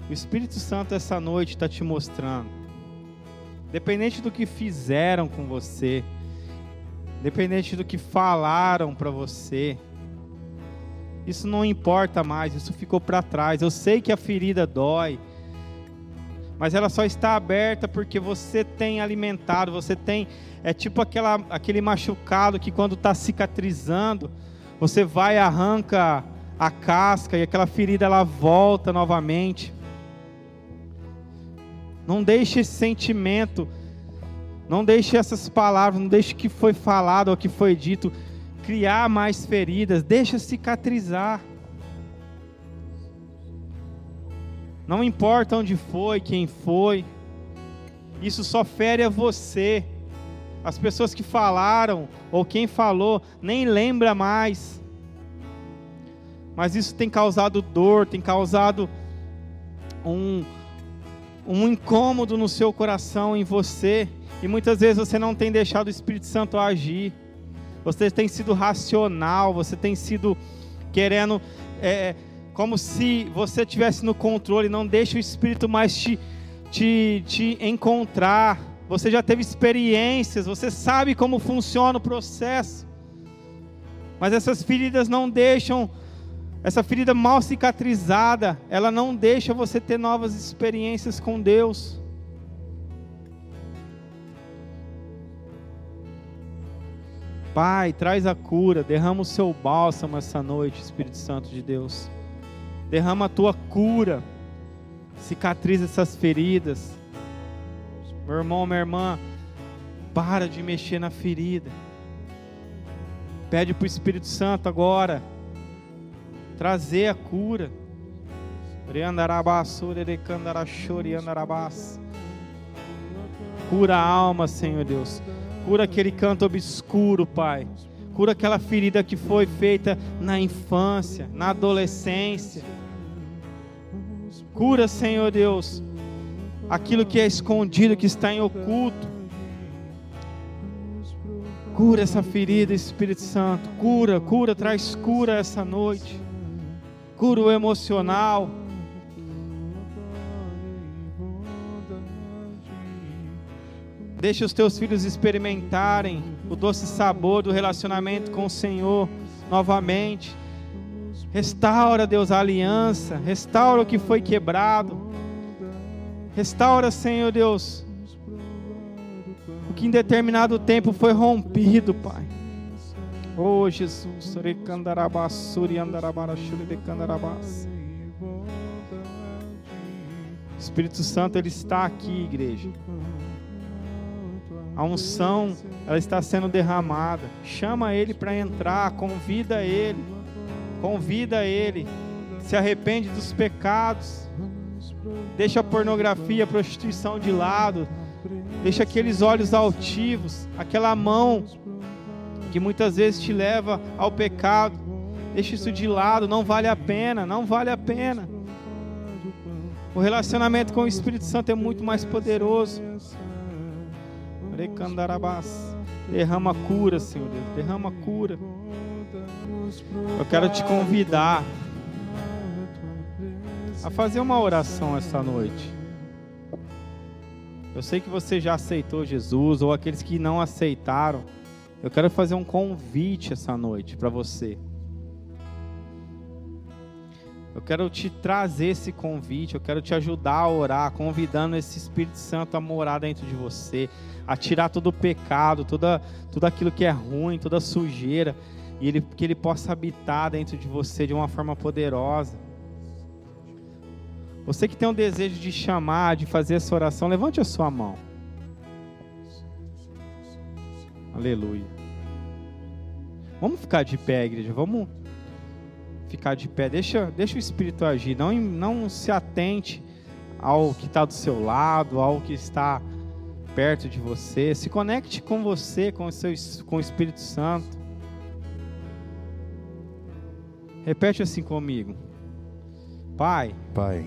o Espírito Santo essa noite está te mostrando, dependente do que fizeram com você, Independente do que falaram para você, Isso não importa mais, isso ficou para trás. Eu sei que a ferida dói, mas ela só está aberta porque você tem alimentado, você tem. É tipo aquela, aquele machucado que quando está cicatrizando, você vai arranca a casca e aquela ferida ela volta novamente. Não deixe esse sentimento, não deixe essas palavras, não deixe que foi falado ou que foi dito criar mais feridas, deixa cicatrizar. Não importa onde foi, quem foi, isso só fere a você. As pessoas que falaram ou quem falou nem lembra mais. Mas isso tem causado dor, tem causado um, um incômodo no seu coração, em você. E muitas vezes você não tem deixado o Espírito Santo agir. Você tem sido racional, você tem sido querendo, é, como se você tivesse no controle. Não deixa o Espírito mais te, te, te encontrar. Você já teve experiências, você sabe como funciona o processo. Mas essas feridas não deixam essa ferida mal cicatrizada, ela não deixa você ter novas experiências com Deus. Pai, traz a cura, derrama o seu bálsamo essa noite, Espírito Santo de Deus. Derrama a tua cura, cicatriza essas feridas. Meu irmão, minha irmã, para de mexer na ferida. Pede para o Espírito Santo agora trazer a cura. Cura a alma, Senhor Deus. Cura aquele canto obscuro, Pai. Cura aquela ferida que foi feita na infância, na adolescência. Cura, Senhor Deus, aquilo que é escondido, que está em oculto. Cura essa ferida, Espírito Santo. Cura, cura, traz cura essa noite cura o emocional. Deixa os teus filhos experimentarem o doce sabor do relacionamento com o Senhor novamente. Restaura, Deus, a aliança. Restaura o que foi quebrado. Restaura, Senhor Deus, o que em determinado tempo foi rompido, Pai. Oh Jesus, Espírito Santo ele está aqui, igreja. A unção ela está sendo derramada. Chama ele para entrar, convida ele. Convida ele. Se arrepende dos pecados. Deixa a pornografia, a prostituição de lado. Deixa aqueles olhos altivos, aquela mão que muitas vezes te leva ao pecado. Deixa isso de lado, não vale a pena, não vale a pena. O relacionamento com o Espírito Santo é muito mais poderoso. Derrama cura, Senhor Deus, derrama cura. Eu quero te convidar a fazer uma oração essa noite. Eu sei que você já aceitou Jesus, ou aqueles que não aceitaram. Eu quero fazer um convite essa noite para você. Eu quero te trazer esse convite, eu quero te ajudar a orar, convidando esse Espírito Santo a morar dentro de você, a tirar todo o pecado, toda, tudo aquilo que é ruim, toda sujeira, e ele, que ele possa habitar dentro de você de uma forma poderosa. Você que tem um desejo de chamar, de fazer essa oração, levante a sua mão. Aleluia. Vamos ficar de pé, igreja. Vamos ficar de pé. Deixa, deixa o Espírito agir. Não, não se atente ao que está do seu lado, ao que está perto de você. Se conecte com você, com seu, com o Espírito Santo. Repete assim comigo. Pai. Pai.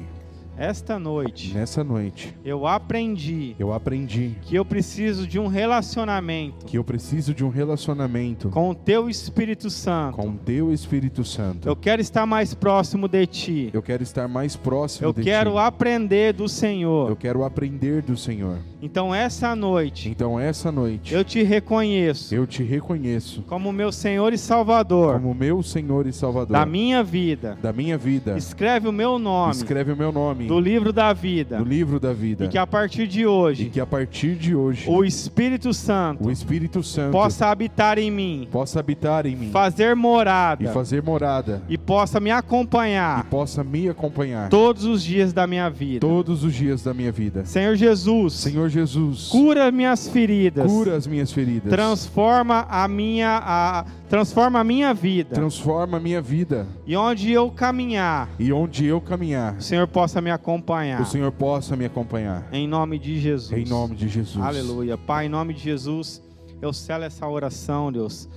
Esta noite, nessa noite, eu aprendi eu aprendi que eu preciso de um relacionamento que eu preciso de um relacionamento com o Teu Espírito Santo. com o Teu Espírito Santo. Eu quero estar mais próximo de Ti. Eu quero estar mais próximo Eu de quero Ti. aprender do Eu Senhor. quero aprender do Senhor. Então, essa noite, Então, essa noite, eu te reconheço eu te reconheço como meu Senhor e Salvador como meu Senhor e Salvador da minha vida. da minha vida. Escreve o meu nome Escreve o meu nome do livro da vida. no livro da vida. E que a partir de E hoje, que a partir de hoje o Espírito Santo o Espírito Santo possa habitar em mim, possa habitar em mim fazer morada e fazer morada e possa me e acompanhar possa me acompanhar todos os dias da minha vida. todos os dias da minha vida. Senhor Jesus, Senhor Jesus, cura minhas feridas. cura as minhas feridas. Transforma a minha a, transforma a minha vida. Transforma a minha vida. E onde eu caminhar, E onde eu caminhar, o Senhor possa me acompanhar. o Senhor possa me acompanhar. Em nome de Jesus. Em nome de Jesus. Aleluia. Pai, em nome de Jesus, eu selo essa oração, Deus.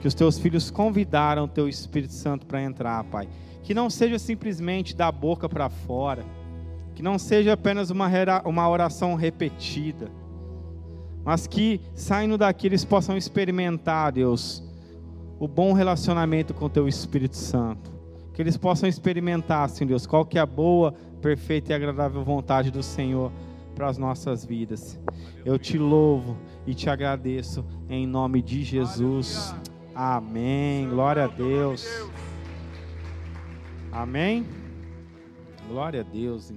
Que os teus filhos convidaram o teu Espírito Santo para entrar, Pai. Que não seja simplesmente da boca para fora. Que não seja apenas uma, uma oração repetida. Mas que, saindo daqui, eles possam experimentar, Deus, o bom relacionamento com o teu Espírito Santo. Que eles possam experimentar, assim, Deus, qual que é a boa, perfeita e agradável vontade do Senhor para as nossas vidas. Eu te louvo e te agradeço em nome de Jesus. Amém. Glória a Deus. Amém. Glória a Deus.